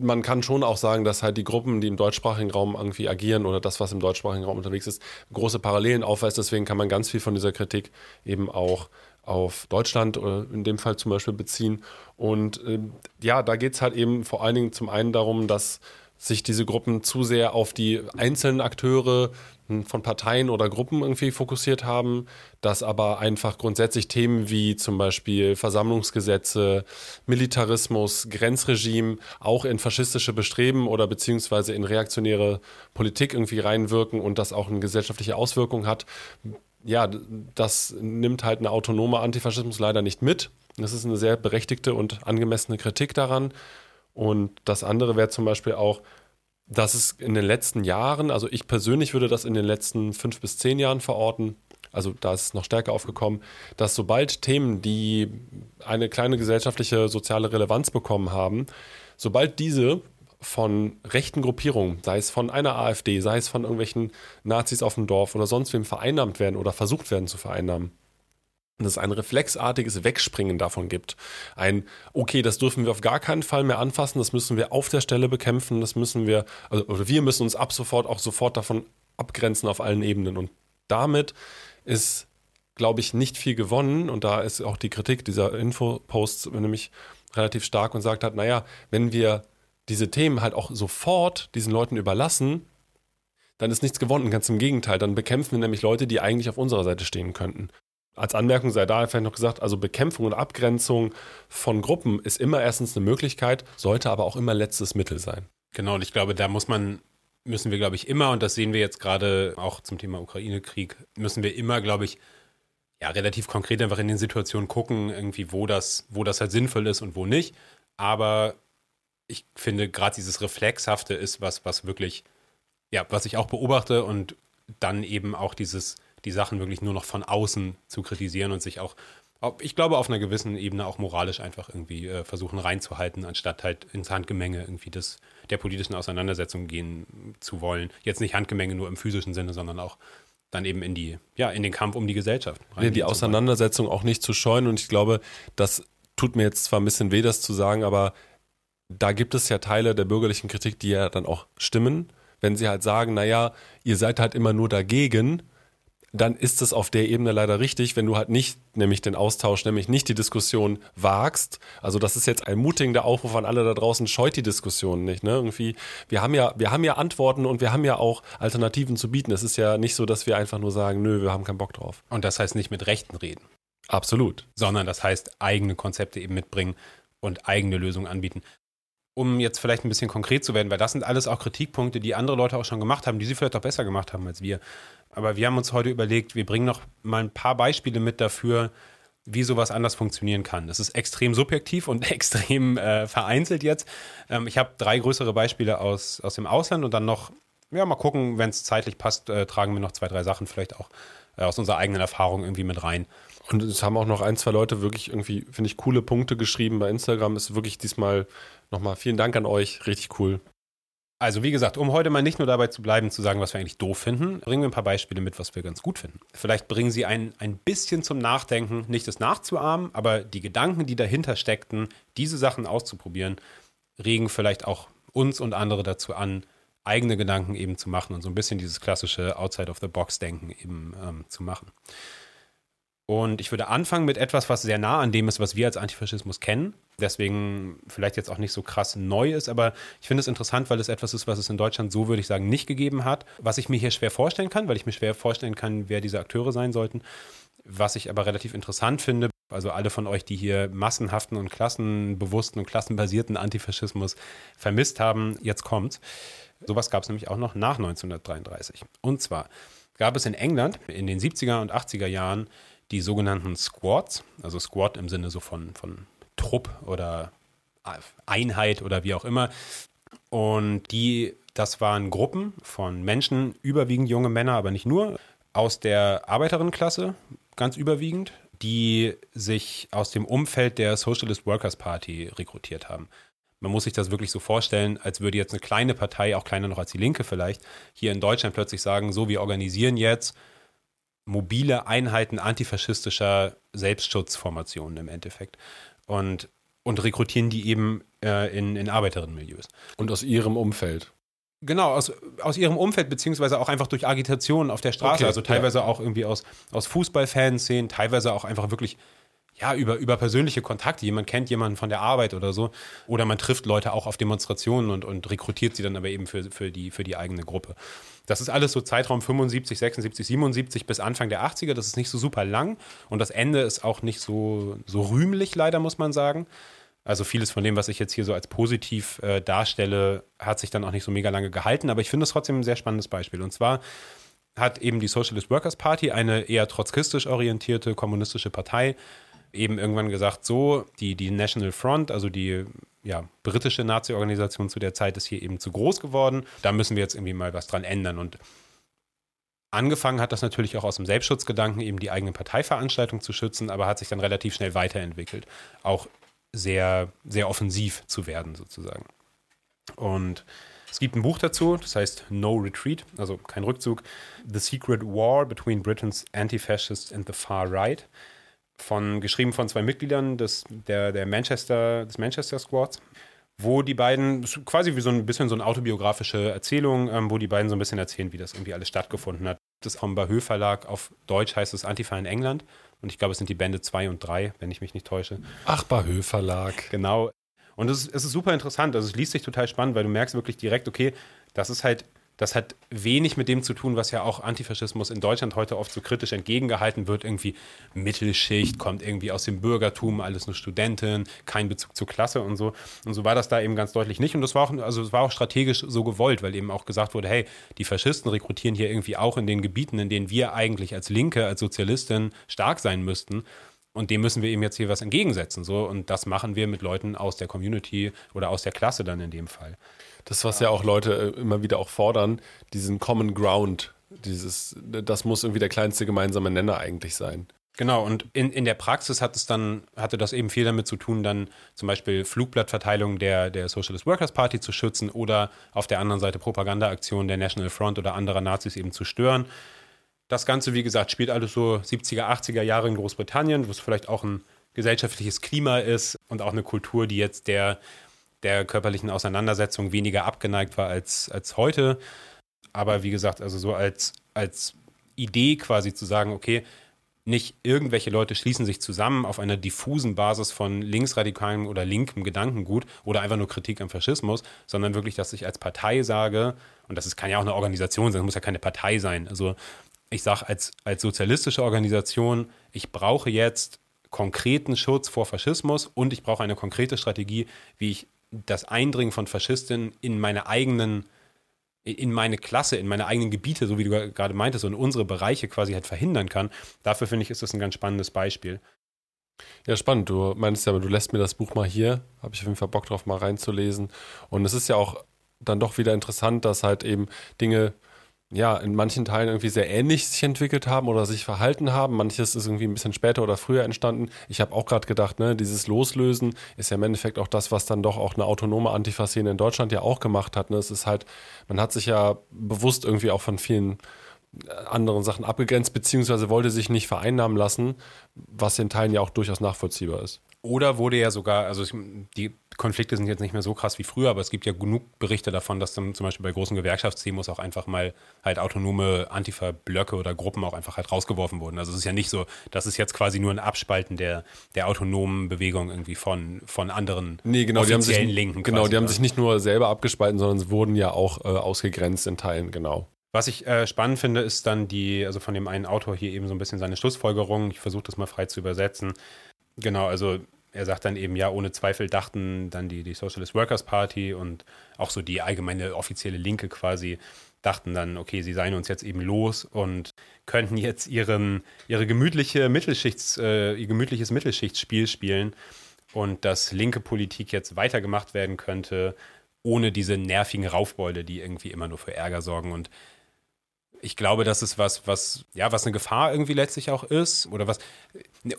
man kann schon auch sagen, dass halt die Gruppen, die im deutschsprachigen Raum irgendwie agieren oder das, was im deutschsprachigen Raum unterwegs ist, große Parallelen aufweist. Deswegen kann man ganz viel von dieser Kritik eben auch auf Deutschland oder in dem Fall zum Beispiel beziehen. Und äh, ja, da geht es halt eben vor allen Dingen zum einen darum, dass sich diese Gruppen zu sehr auf die einzelnen Akteure hm, von Parteien oder Gruppen irgendwie fokussiert haben, dass aber einfach grundsätzlich Themen wie zum Beispiel Versammlungsgesetze, Militarismus, Grenzregime auch in faschistische Bestreben oder beziehungsweise in reaktionäre Politik irgendwie reinwirken und das auch eine gesellschaftliche Auswirkung hat. Ja, das nimmt halt eine autonome Antifaschismus leider nicht mit. Das ist eine sehr berechtigte und angemessene Kritik daran. Und das andere wäre zum Beispiel auch, dass es in den letzten Jahren, also ich persönlich würde das in den letzten fünf bis zehn Jahren verorten, also da ist es noch stärker aufgekommen, dass sobald Themen, die eine kleine gesellschaftliche soziale Relevanz bekommen haben, sobald diese von rechten Gruppierungen, sei es von einer AfD, sei es von irgendwelchen Nazis auf dem Dorf oder sonst wem vereinnahmt werden oder versucht werden zu vereinnahmen, dass es ein reflexartiges Wegspringen davon gibt. Ein, okay, das dürfen wir auf gar keinen Fall mehr anfassen, das müssen wir auf der Stelle bekämpfen, das müssen wir, also, oder wir müssen uns ab sofort auch sofort davon abgrenzen auf allen Ebenen. Und damit ist, glaube ich, nicht viel gewonnen. Und da ist auch die Kritik dieser Infoposts nämlich relativ stark und sagt hat, naja, wenn wir diese Themen halt auch sofort diesen Leuten überlassen, dann ist nichts gewonnen. Ganz im Gegenteil, dann bekämpfen wir nämlich Leute, die eigentlich auf unserer Seite stehen könnten als Anmerkung sei da vielleicht noch gesagt, also Bekämpfung und Abgrenzung von Gruppen ist immer erstens eine Möglichkeit, sollte aber auch immer letztes Mittel sein. Genau, und ich glaube, da muss man, müssen wir, glaube ich, immer, und das sehen wir jetzt gerade auch zum Thema Ukraine-Krieg, müssen wir immer, glaube ich, ja, relativ konkret einfach in den Situationen gucken, irgendwie, wo das, wo das halt sinnvoll ist und wo nicht. Aber ich finde, gerade dieses Reflexhafte ist was, was wirklich, ja, was ich auch beobachte und dann eben auch dieses, die Sachen wirklich nur noch von außen zu kritisieren und sich auch, ich glaube, auf einer gewissen Ebene auch moralisch einfach irgendwie äh, versuchen reinzuhalten, anstatt halt ins Handgemenge irgendwie des, der politischen Auseinandersetzung gehen zu wollen. Jetzt nicht Handgemenge nur im physischen Sinne, sondern auch dann eben in die, ja, in den Kampf um die Gesellschaft. Ja, die Auseinandersetzung auch nicht zu scheuen und ich glaube, das tut mir jetzt zwar ein bisschen weh, das zu sagen, aber da gibt es ja Teile der bürgerlichen Kritik, die ja dann auch stimmen, wenn sie halt sagen, naja, ihr seid halt immer nur dagegen, dann ist es auf der Ebene leider richtig, wenn du halt nicht nämlich den Austausch, nämlich nicht die Diskussion wagst. Also das ist jetzt ein mutigender Aufruf an alle da draußen, scheut die Diskussion nicht. Ne? Irgendwie, wir haben ja, wir haben ja Antworten und wir haben ja auch Alternativen zu bieten. Es ist ja nicht so, dass wir einfach nur sagen, nö, wir haben keinen Bock drauf. Und das heißt nicht mit Rechten reden. Absolut. Sondern das heißt eigene Konzepte eben mitbringen und eigene Lösungen anbieten um jetzt vielleicht ein bisschen konkret zu werden, weil das sind alles auch Kritikpunkte, die andere Leute auch schon gemacht haben, die sie vielleicht auch besser gemacht haben als wir. Aber wir haben uns heute überlegt, wir bringen noch mal ein paar Beispiele mit dafür, wie sowas anders funktionieren kann. Das ist extrem subjektiv und extrem äh, vereinzelt jetzt. Ähm, ich habe drei größere Beispiele aus, aus dem Ausland und dann noch, ja, mal gucken, wenn es zeitlich passt, äh, tragen wir noch zwei, drei Sachen vielleicht auch äh, aus unserer eigenen Erfahrung irgendwie mit rein. Und es haben auch noch ein, zwei Leute wirklich irgendwie, finde ich, coole Punkte geschrieben bei Instagram. Ist wirklich diesmal nochmal vielen Dank an euch. Richtig cool. Also wie gesagt, um heute mal nicht nur dabei zu bleiben, zu sagen, was wir eigentlich doof finden, bringen wir ein paar Beispiele mit, was wir ganz gut finden. Vielleicht bringen sie einen ein bisschen zum Nachdenken, nicht das nachzuahmen, aber die Gedanken, die dahinter steckten, diese Sachen auszuprobieren, regen vielleicht auch uns und andere dazu an, eigene Gedanken eben zu machen und so ein bisschen dieses klassische Outside of the Box Denken eben ähm, zu machen. Und ich würde anfangen mit etwas, was sehr nah an dem ist, was wir als Antifaschismus kennen. Deswegen vielleicht jetzt auch nicht so krass neu ist, aber ich finde es interessant, weil es etwas ist, was es in Deutschland so, würde ich sagen, nicht gegeben hat. Was ich mir hier schwer vorstellen kann, weil ich mir schwer vorstellen kann, wer diese Akteure sein sollten. Was ich aber relativ interessant finde, also alle von euch, die hier massenhaften und klassenbewussten und klassenbasierten Antifaschismus vermisst haben, jetzt kommt. Sowas gab es nämlich auch noch nach 1933. Und zwar gab es in England in den 70er und 80er Jahren die sogenannten Squads, also Squad im Sinne so von, von Trupp oder Einheit oder wie auch immer. Und die, das waren Gruppen von Menschen, überwiegend junge Männer, aber nicht nur, aus der Arbeiterinnenklasse, ganz überwiegend, die sich aus dem Umfeld der Socialist Workers Party rekrutiert haben. Man muss sich das wirklich so vorstellen, als würde jetzt eine kleine Partei, auch kleiner noch als die Linke vielleicht, hier in Deutschland plötzlich sagen, so, wir organisieren jetzt mobile Einheiten antifaschistischer Selbstschutzformationen im Endeffekt. Und, und rekrutieren die eben äh, in, in Arbeiterinnenmilieus. Und aus ihrem Umfeld. Genau, aus, aus ihrem Umfeld, beziehungsweise auch einfach durch Agitation auf der Straße. Okay, also teilweise ja. auch irgendwie aus, aus Fußballfanszenen, teilweise auch einfach wirklich ja, über, über persönliche Kontakte. Jemand kennt jemanden von der Arbeit oder so. Oder man trifft Leute auch auf Demonstrationen und, und rekrutiert sie dann aber eben für, für, die, für die eigene Gruppe. Das ist alles so Zeitraum 75, 76, 77 bis Anfang der 80er. Das ist nicht so super lang und das Ende ist auch nicht so, so rühmlich, leider, muss man sagen. Also vieles von dem, was ich jetzt hier so als positiv äh, darstelle, hat sich dann auch nicht so mega lange gehalten. Aber ich finde es trotzdem ein sehr spannendes Beispiel. Und zwar hat eben die Socialist Workers Party, eine eher trotzkistisch orientierte kommunistische Partei, eben irgendwann gesagt, so, die, die National Front, also die ja, britische Nazi-Organisation zu der Zeit ist hier eben zu groß geworden. Da müssen wir jetzt irgendwie mal was dran ändern. Und angefangen hat das natürlich auch aus dem Selbstschutzgedanken, eben die eigene Parteiveranstaltung zu schützen, aber hat sich dann relativ schnell weiterentwickelt. Auch sehr, sehr offensiv zu werden, sozusagen. Und es gibt ein Buch dazu, das heißt No Retreat, also kein Rückzug. The Secret War Between Britain's Anti-Fascists and the Far Right von, geschrieben von zwei Mitgliedern des, der, der Manchester, des Manchester Squads, wo die beiden, quasi wie so ein bisschen so eine autobiografische Erzählung, ähm, wo die beiden so ein bisschen erzählen, wie das irgendwie alles stattgefunden hat. Das ist vom Bahö Verlag, auf Deutsch heißt es Antifa in England. Und ich glaube, es sind die Bände 2 und 3, wenn ich mich nicht täusche. Ach, Bahö Verlag. Genau. Und es ist, es ist super interessant. Also es liest sich total spannend, weil du merkst wirklich direkt, okay, das ist halt das hat wenig mit dem zu tun, was ja auch Antifaschismus in Deutschland heute oft so kritisch entgegengehalten wird. Irgendwie Mittelschicht, kommt irgendwie aus dem Bürgertum, alles nur Studenten, kein Bezug zur Klasse und so. Und so war das da eben ganz deutlich nicht. Und das war auch, also es war auch strategisch so gewollt, weil eben auch gesagt wurde, hey, die Faschisten rekrutieren hier irgendwie auch in den Gebieten, in denen wir eigentlich als Linke, als Sozialistin stark sein müssten. Und dem müssen wir eben jetzt hier was entgegensetzen. So. Und das machen wir mit Leuten aus der Community oder aus der Klasse dann in dem Fall. Das, was ja auch Leute äh, immer wieder auch fordern, diesen Common Ground, dieses, das muss irgendwie der kleinste gemeinsame Nenner eigentlich sein. Genau, und in, in der Praxis hat es dann, hatte das eben viel damit zu tun, dann zum Beispiel Flugblattverteilung der, der Socialist Workers Party zu schützen oder auf der anderen Seite Propagandaaktionen der National Front oder anderer Nazis eben zu stören. Das Ganze, wie gesagt, spielt alles so 70er, 80er Jahre in Großbritannien, wo es vielleicht auch ein gesellschaftliches Klima ist und auch eine Kultur, die jetzt der der körperlichen Auseinandersetzung weniger abgeneigt war als, als heute. Aber wie gesagt, also so als, als Idee quasi zu sagen, okay, nicht irgendwelche Leute schließen sich zusammen auf einer diffusen Basis von linksradikalem oder linkem Gedankengut oder einfach nur Kritik am Faschismus, sondern wirklich, dass ich als Partei sage, und das ist, kann ja auch eine Organisation sein, das muss ja keine Partei sein. Also ich sage als, als sozialistische Organisation, ich brauche jetzt konkreten Schutz vor Faschismus und ich brauche eine konkrete Strategie, wie ich das Eindringen von Faschisten in meine eigenen, in meine Klasse, in meine eigenen Gebiete, so wie du gerade meintest, und unsere Bereiche quasi halt verhindern kann. Dafür finde ich, ist das ein ganz spannendes Beispiel. Ja, spannend. Du meinst ja, du lässt mir das Buch mal hier. Habe ich auf jeden Fall Bock drauf, mal reinzulesen. Und es ist ja auch dann doch wieder interessant, dass halt eben Dinge ja, in manchen Teilen irgendwie sehr ähnlich sich entwickelt haben oder sich verhalten haben. Manches ist irgendwie ein bisschen später oder früher entstanden. Ich habe auch gerade gedacht, ne, dieses Loslösen ist ja im Endeffekt auch das, was dann doch auch eine autonome Antifa-Szene in Deutschland ja auch gemacht hat. Ne? Es ist halt, man hat sich ja bewusst irgendwie auch von vielen äh, anderen Sachen abgegrenzt, beziehungsweise wollte sich nicht vereinnahmen lassen, was in Teilen ja auch durchaus nachvollziehbar ist. Oder wurde ja sogar, also die Konflikte sind jetzt nicht mehr so krass wie früher, aber es gibt ja genug Berichte davon, dass dann zum Beispiel bei großen Gewerkschaftsdemos auch einfach mal halt autonome Antifa-Blöcke oder Gruppen auch einfach halt rausgeworfen wurden. Also es ist ja nicht so, dass es jetzt quasi nur ein Abspalten der, der autonomen Bewegung irgendwie von, von anderen nee, genau, die haben sich, Linken. Genau, quasi, die haben sich nicht nur selber abgespalten, sondern es wurden ja auch äh, ausgegrenzt in Teilen, genau. Was ich äh, spannend finde, ist dann die, also von dem einen Autor hier eben so ein bisschen seine Schlussfolgerung. Ich versuche das mal frei zu übersetzen. Genau, also er sagt dann eben, ja, ohne Zweifel dachten dann die, die Socialist Workers Party und auch so die allgemeine offizielle Linke quasi, dachten dann, okay, sie seien uns jetzt eben los und könnten jetzt ihren, ihre gemütliche Mittelschichts, äh, ihr gemütliches Mittelschichtsspiel spielen und dass linke Politik jetzt weitergemacht werden könnte, ohne diese nervigen Raufbeule, die irgendwie immer nur für Ärger sorgen und ich glaube, das ist was, was, ja, was eine Gefahr irgendwie letztlich auch ist, oder was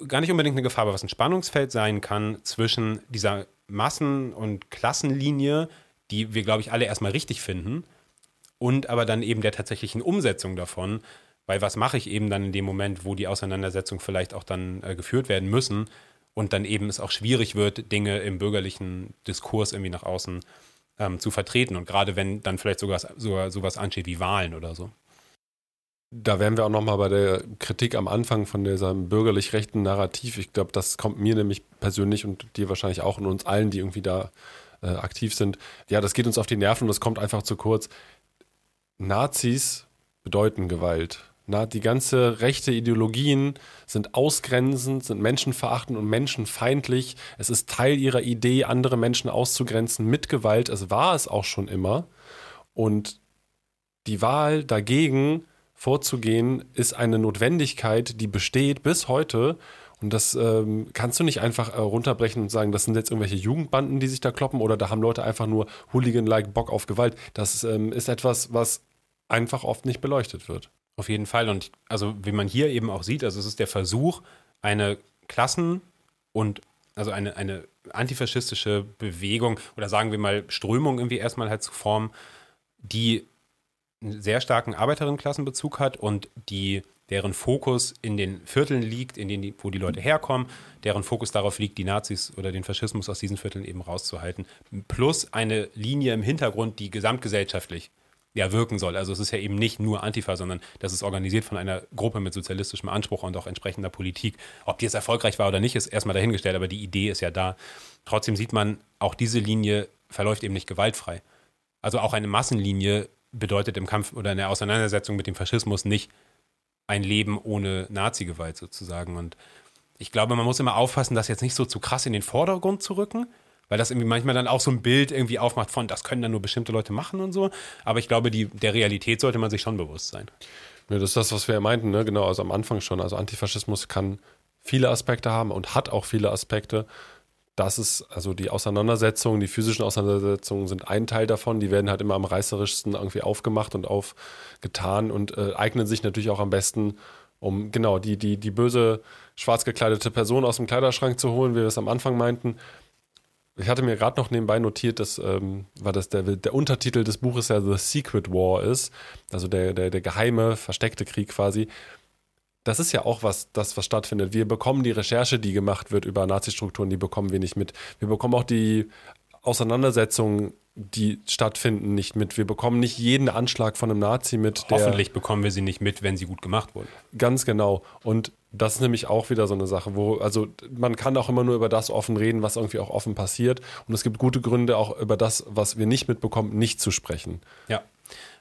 gar nicht unbedingt eine Gefahr, aber was ein Spannungsfeld sein kann zwischen dieser Massen- und Klassenlinie, die wir, glaube ich, alle erstmal richtig finden, und aber dann eben der tatsächlichen Umsetzung davon. Weil was mache ich eben dann in dem Moment, wo die Auseinandersetzungen vielleicht auch dann äh, geführt werden müssen und dann eben es auch schwierig wird, Dinge im bürgerlichen Diskurs irgendwie nach außen ähm, zu vertreten. Und gerade wenn dann vielleicht sogar, sogar sowas ansteht wie Wahlen oder so. Da wären wir auch nochmal bei der Kritik am Anfang von diesem bürgerlich-rechten Narrativ. Ich glaube, das kommt mir nämlich persönlich und dir wahrscheinlich auch und uns allen, die irgendwie da äh, aktiv sind. Ja, das geht uns auf die Nerven und das kommt einfach zu kurz. Nazis bedeuten Gewalt. Na, die ganze rechte Ideologien sind ausgrenzend, sind menschenverachtend und menschenfeindlich. Es ist Teil ihrer Idee, andere Menschen auszugrenzen mit Gewalt. Es war es auch schon immer. Und die Wahl dagegen vorzugehen, ist eine Notwendigkeit, die besteht bis heute. Und das ähm, kannst du nicht einfach äh, runterbrechen und sagen, das sind jetzt irgendwelche Jugendbanden, die sich da kloppen, oder da haben Leute einfach nur Hooligan-like Bock auf Gewalt. Das ähm, ist etwas, was einfach oft nicht beleuchtet wird. Auf jeden Fall. Und also, wie man hier eben auch sieht, also es ist der Versuch, eine Klassen- und also eine, eine antifaschistische Bewegung oder sagen wir mal Strömung irgendwie erstmal halt zu formen, die einen sehr starken Arbeiterinnenklassenbezug hat und die deren Fokus in den Vierteln liegt, in denen wo die Leute herkommen, deren Fokus darauf liegt, die Nazis oder den Faschismus aus diesen Vierteln eben rauszuhalten, plus eine Linie im Hintergrund, die gesamtgesellschaftlich ja wirken soll. Also es ist ja eben nicht nur Antifa, sondern das ist organisiert von einer Gruppe mit sozialistischem Anspruch und auch entsprechender Politik. Ob die jetzt erfolgreich war oder nicht, ist erstmal dahingestellt, aber die Idee ist ja da. Trotzdem sieht man, auch diese Linie verläuft eben nicht gewaltfrei. Also auch eine Massenlinie bedeutet im Kampf oder in der Auseinandersetzung mit dem Faschismus nicht ein Leben ohne Nazi-Gewalt sozusagen. Und ich glaube, man muss immer aufpassen, das jetzt nicht so zu krass in den Vordergrund zu rücken, weil das irgendwie manchmal dann auch so ein Bild irgendwie aufmacht von, das können dann nur bestimmte Leute machen und so. Aber ich glaube, die, der Realität sollte man sich schon bewusst sein. Ja, das ist das, was wir ja meinten, ne? genau, also am Anfang schon. Also Antifaschismus kann viele Aspekte haben und hat auch viele Aspekte das ist, also die Auseinandersetzungen, die physischen Auseinandersetzungen sind ein Teil davon. Die werden halt immer am reißerischsten irgendwie aufgemacht und aufgetan und äh, eignen sich natürlich auch am besten, um genau die, die, die böse schwarz gekleidete Person aus dem Kleiderschrank zu holen, wie wir es am Anfang meinten. Ich hatte mir gerade noch nebenbei notiert, dass, ähm, weil das der, der Untertitel des Buches ja The Secret War ist, also der, der, der geheime, versteckte Krieg quasi das ist ja auch was, das, was stattfindet. Wir bekommen die Recherche, die gemacht wird über Nazi-Strukturen, die bekommen wir nicht mit. Wir bekommen auch die Auseinandersetzungen, die stattfinden, nicht mit. Wir bekommen nicht jeden Anschlag von einem Nazi mit. Hoffentlich bekommen wir sie nicht mit, wenn sie gut gemacht wurden. Ganz genau. Und das ist nämlich auch wieder so eine Sache, wo, also man kann auch immer nur über das offen reden, was irgendwie auch offen passiert. Und es gibt gute Gründe, auch über das, was wir nicht mitbekommen, nicht zu sprechen. Ja.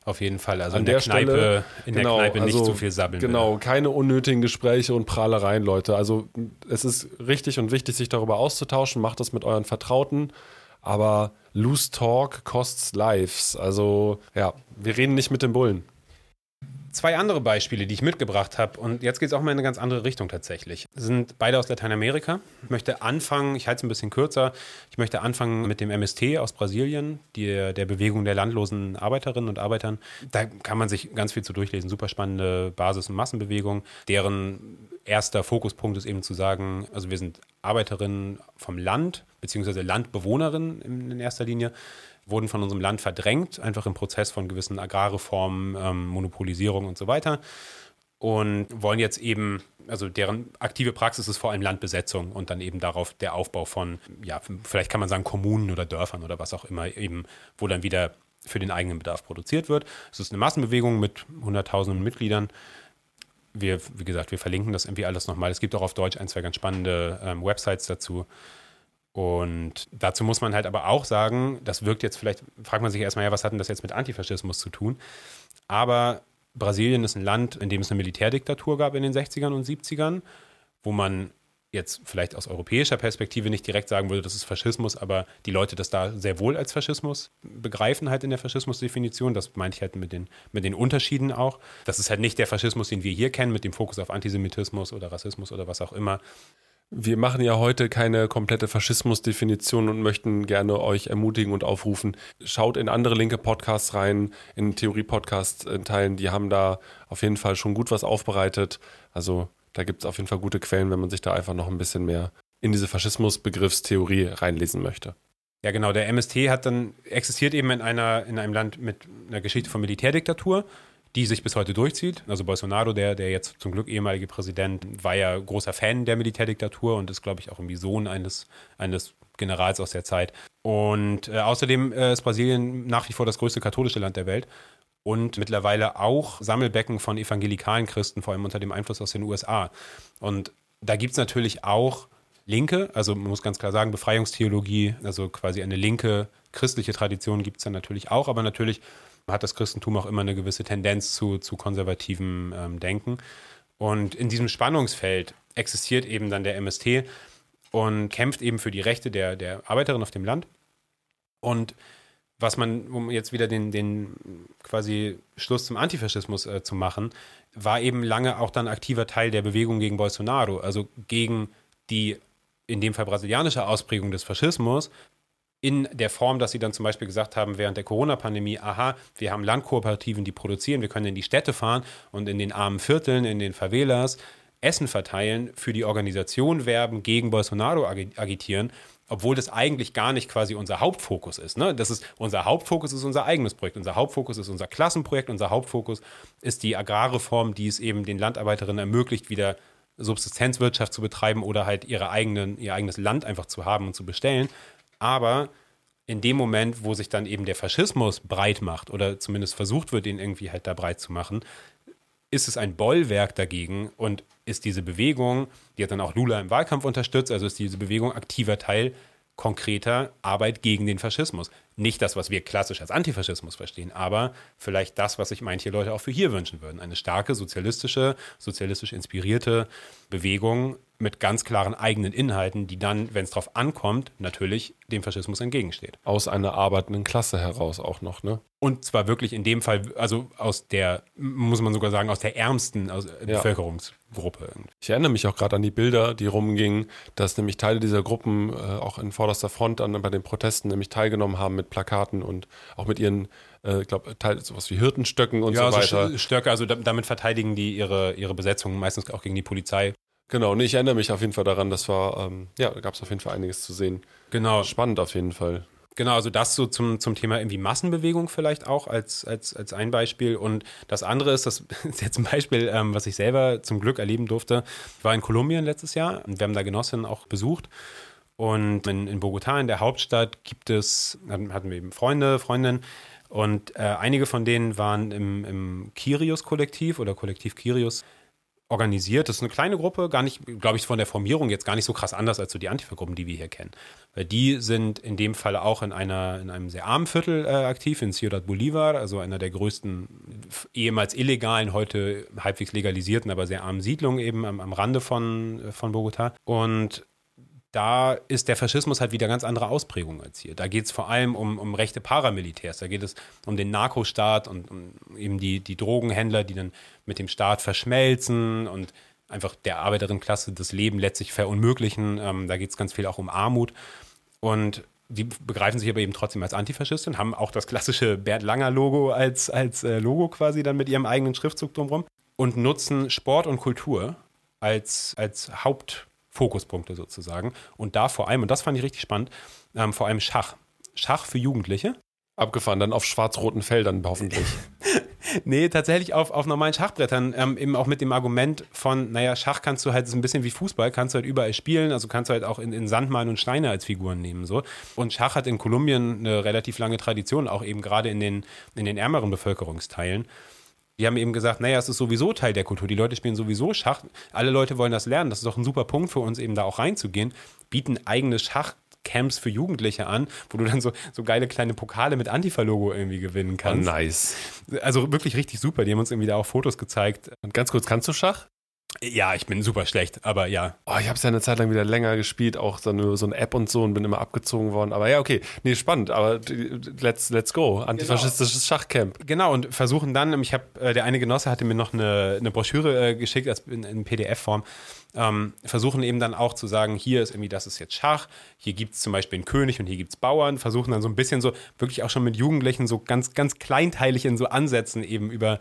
Auf jeden Fall. Also An in der, der Kneipe, Stelle, in genau, der Kneipe nicht also, zu viel sabbeln. Genau, bitte. keine unnötigen Gespräche und Prahlereien, Leute. Also es ist richtig und wichtig, sich darüber auszutauschen. Macht das mit euren Vertrauten. Aber Loose Talk costs Lives. Also ja, wir reden nicht mit den Bullen zwei andere Beispiele, die ich mitgebracht habe. Und jetzt geht es auch mal in eine ganz andere Richtung tatsächlich. Sind beide aus Lateinamerika. Ich möchte anfangen, ich halte es ein bisschen kürzer, ich möchte anfangen mit dem MST aus Brasilien, die, der Bewegung der landlosen Arbeiterinnen und Arbeitern. Da kann man sich ganz viel zu durchlesen. Super spannende Basis- und Massenbewegung, deren erster Fokuspunkt ist eben zu sagen, also wir sind Arbeiterinnen vom Land, beziehungsweise Landbewohnerinnen in erster Linie wurden von unserem Land verdrängt, einfach im Prozess von gewissen Agrarreformen, ähm, Monopolisierung und so weiter. und wollen jetzt eben, also deren aktive Praxis ist vor allem Landbesetzung und dann eben darauf der Aufbau von, ja, vielleicht kann man sagen Kommunen oder Dörfern oder was auch immer, eben, wo dann wieder für den eigenen Bedarf produziert wird. Es ist eine Massenbewegung mit hunderttausenden Mitgliedern. Wir, wie gesagt, wir verlinken das irgendwie alles nochmal. Es gibt auch auf Deutsch ein, zwei ganz spannende ähm, Websites dazu. Und dazu muss man halt aber auch sagen, das wirkt jetzt vielleicht, fragt man sich erstmal, ja, was hat denn das jetzt mit Antifaschismus zu tun? Aber Brasilien ist ein Land, in dem es eine Militärdiktatur gab in den 60ern und 70ern, wo man jetzt vielleicht aus europäischer Perspektive nicht direkt sagen würde, das ist Faschismus, aber die Leute das da sehr wohl als Faschismus begreifen halt in der Faschismusdefinition. Das meinte ich halt mit den, mit den Unterschieden auch. Das ist halt nicht der Faschismus, den wir hier kennen, mit dem Fokus auf Antisemitismus oder Rassismus oder was auch immer. Wir machen ja heute keine komplette Faschismusdefinition und möchten gerne euch ermutigen und aufrufen. Schaut in andere linke Podcasts rein, in Theorie-Podcast-Teilen, die haben da auf jeden Fall schon gut was aufbereitet. Also da gibt es auf jeden Fall gute Quellen, wenn man sich da einfach noch ein bisschen mehr in diese Faschismusbegriffstheorie reinlesen möchte. Ja, genau. Der MST hat dann existiert eben in einer in einem Land mit einer Geschichte von Militärdiktatur, die sich bis heute durchzieht. Also Bolsonaro, der der jetzt zum Glück ehemalige Präsident, war ja großer Fan der Militärdiktatur und ist, glaube ich, auch irgendwie Sohn eines eines Generals aus der Zeit. Und äh, außerdem äh, ist Brasilien nach wie vor das größte katholische Land der Welt und mittlerweile auch Sammelbecken von evangelikalen Christen, vor allem unter dem Einfluss aus den USA. Und da gibt es natürlich auch Linke, also man muss ganz klar sagen, Befreiungstheologie, also quasi eine linke christliche Tradition gibt es dann natürlich auch, aber natürlich hat das Christentum auch immer eine gewisse Tendenz zu, zu konservativem ähm, Denken. Und in diesem Spannungsfeld existiert eben dann der MST und kämpft eben für die Rechte der, der Arbeiterin auf dem Land. Und was man, um jetzt wieder den, den quasi Schluss zum Antifaschismus äh, zu machen, war eben lange auch dann aktiver Teil der Bewegung gegen Bolsonaro, also gegen die in dem Fall brasilianische Ausprägung des Faschismus, in der Form, dass sie dann zum Beispiel gesagt haben, während der Corona-Pandemie, aha, wir haben Landkooperativen, die produzieren, wir können in die Städte fahren und in den armen Vierteln, in den Favelas Essen verteilen, für die Organisation werben, gegen Bolsonaro agitieren obwohl das eigentlich gar nicht quasi unser Hauptfokus ist. Ne? Das ist unser Hauptfokus ist unser eigenes Projekt. Unser Hauptfokus ist unser Klassenprojekt. Unser Hauptfokus ist die Agrarreform, die es eben den Landarbeiterinnen ermöglicht, wieder Subsistenzwirtschaft zu betreiben oder halt ihre eigenen, ihr eigenes Land einfach zu haben und zu bestellen. Aber in dem Moment, wo sich dann eben der Faschismus breit macht oder zumindest versucht wird, ihn irgendwie halt da breit zu machen, ist es ein Bollwerk dagegen und ist diese Bewegung, die hat dann auch Lula im Wahlkampf unterstützt, also ist diese Bewegung aktiver Teil konkreter Arbeit gegen den Faschismus. Nicht das, was wir klassisch als Antifaschismus verstehen, aber vielleicht das, was sich manche Leute auch für hier wünschen würden. Eine starke sozialistische, sozialistisch inspirierte Bewegung mit ganz klaren eigenen Inhalten, die dann, wenn es darauf ankommt, natürlich dem Faschismus entgegensteht. Aus einer arbeitenden Klasse heraus auch noch, ne? Und zwar wirklich in dem Fall, also aus der, muss man sogar sagen, aus der ärmsten aus, ja. Bevölkerungsgruppe. Ich erinnere mich auch gerade an die Bilder, die rumgingen, dass nämlich Teile dieser Gruppen äh, auch in vorderster Front dann bei den Protesten nämlich teilgenommen haben mit Plakaten und auch mit ihren äh, ich glaube, sowas wie Hirtenstöcken und ja, so weiter. Also Stöcke, also damit verteidigen die ihre, ihre Besetzung meistens auch gegen die Polizei. Genau, und ich erinnere mich auf jeden Fall daran, das war, ähm, ja, da gab es auf jeden Fall einiges zu sehen. Genau. Spannend auf jeden Fall. Genau, also das so zum, zum Thema irgendwie Massenbewegung vielleicht auch als, als, als ein Beispiel. Und das andere ist, das ist jetzt ein Beispiel, ähm, was ich selber zum Glück erleben durfte. Ich war in Kolumbien letztes Jahr und wir haben da Genossinnen auch besucht. Und in, in Bogotá, in der Hauptstadt, gibt es, hatten wir eben Freunde, Freundinnen. Und äh, einige von denen waren im, im Kirius-Kollektiv oder Kollektiv Kirius organisiert. Das ist eine kleine Gruppe, gar nicht, glaube ich, von der Formierung jetzt gar nicht so krass anders als so die Antifa-Gruppen, die wir hier kennen. Weil die sind in dem Fall auch in einer, in einem sehr armen Viertel äh, aktiv, in Ciudad Bolivar, also einer der größten, ehemals illegalen, heute halbwegs legalisierten, aber sehr armen Siedlungen eben am, am Rande von, von Bogota. Und da ist der Faschismus halt wieder ganz andere Ausprägung als hier. Da geht es vor allem um, um rechte Paramilitärs, da geht es um den Narkostaat und um eben die, die Drogenhändler, die dann mit dem Staat verschmelzen und einfach der Arbeiterinnenklasse das Leben letztlich verunmöglichen. Ähm, da geht es ganz viel auch um Armut. Und die begreifen sich aber eben trotzdem als Antifaschisten, haben auch das klassische Bert Langer-Logo als, als äh, Logo quasi dann mit ihrem eigenen Schriftzug drumherum und nutzen Sport und Kultur als, als Haupt Fokuspunkte sozusagen. Und da vor allem, und das fand ich richtig spannend, ähm, vor allem Schach. Schach für Jugendliche. Abgefahren, dann auf schwarz-roten Feldern hoffentlich. Nee, tatsächlich auf, auf normalen Schachbrettern, ähm, eben auch mit dem Argument von, naja, Schach kannst du halt, das ist ein bisschen wie Fußball, kannst du halt überall spielen, also kannst du halt auch in, in Sand malen und Steine als Figuren nehmen, so. Und Schach hat in Kolumbien eine relativ lange Tradition, auch eben gerade in den, in den ärmeren Bevölkerungsteilen. Die haben eben gesagt, naja, es ist sowieso Teil der Kultur. Die Leute spielen sowieso Schach. Alle Leute wollen das lernen. Das ist doch ein super Punkt für uns, eben da auch reinzugehen. Bieten eigene Schachcamps für Jugendliche an, wo du dann so, so geile kleine Pokale mit Antifa-Logo irgendwie gewinnen kannst. Oh, nice. Also wirklich richtig super. Die haben uns irgendwie da auch Fotos gezeigt. Und ganz kurz, kannst du Schach? Ja, ich bin super schlecht, aber ja. Oh, ich habe es ja eine Zeit lang wieder länger gespielt, auch so eine, so eine App und so und bin immer abgezogen worden. Aber ja, okay, nee, spannend, aber let's, let's go. Antifaschistisches genau. Schachcamp. Genau, und versuchen dann, ich habe, äh, der eine Genosse hatte mir noch eine, eine Broschüre äh, geschickt als in, in PDF-Form. Ähm, versuchen eben dann auch zu sagen, hier ist irgendwie, das ist jetzt Schach, hier gibt es zum Beispiel einen König und hier gibt es Bauern, versuchen dann so ein bisschen so, wirklich auch schon mit Jugendlichen so ganz, ganz kleinteilig in so Ansätzen eben über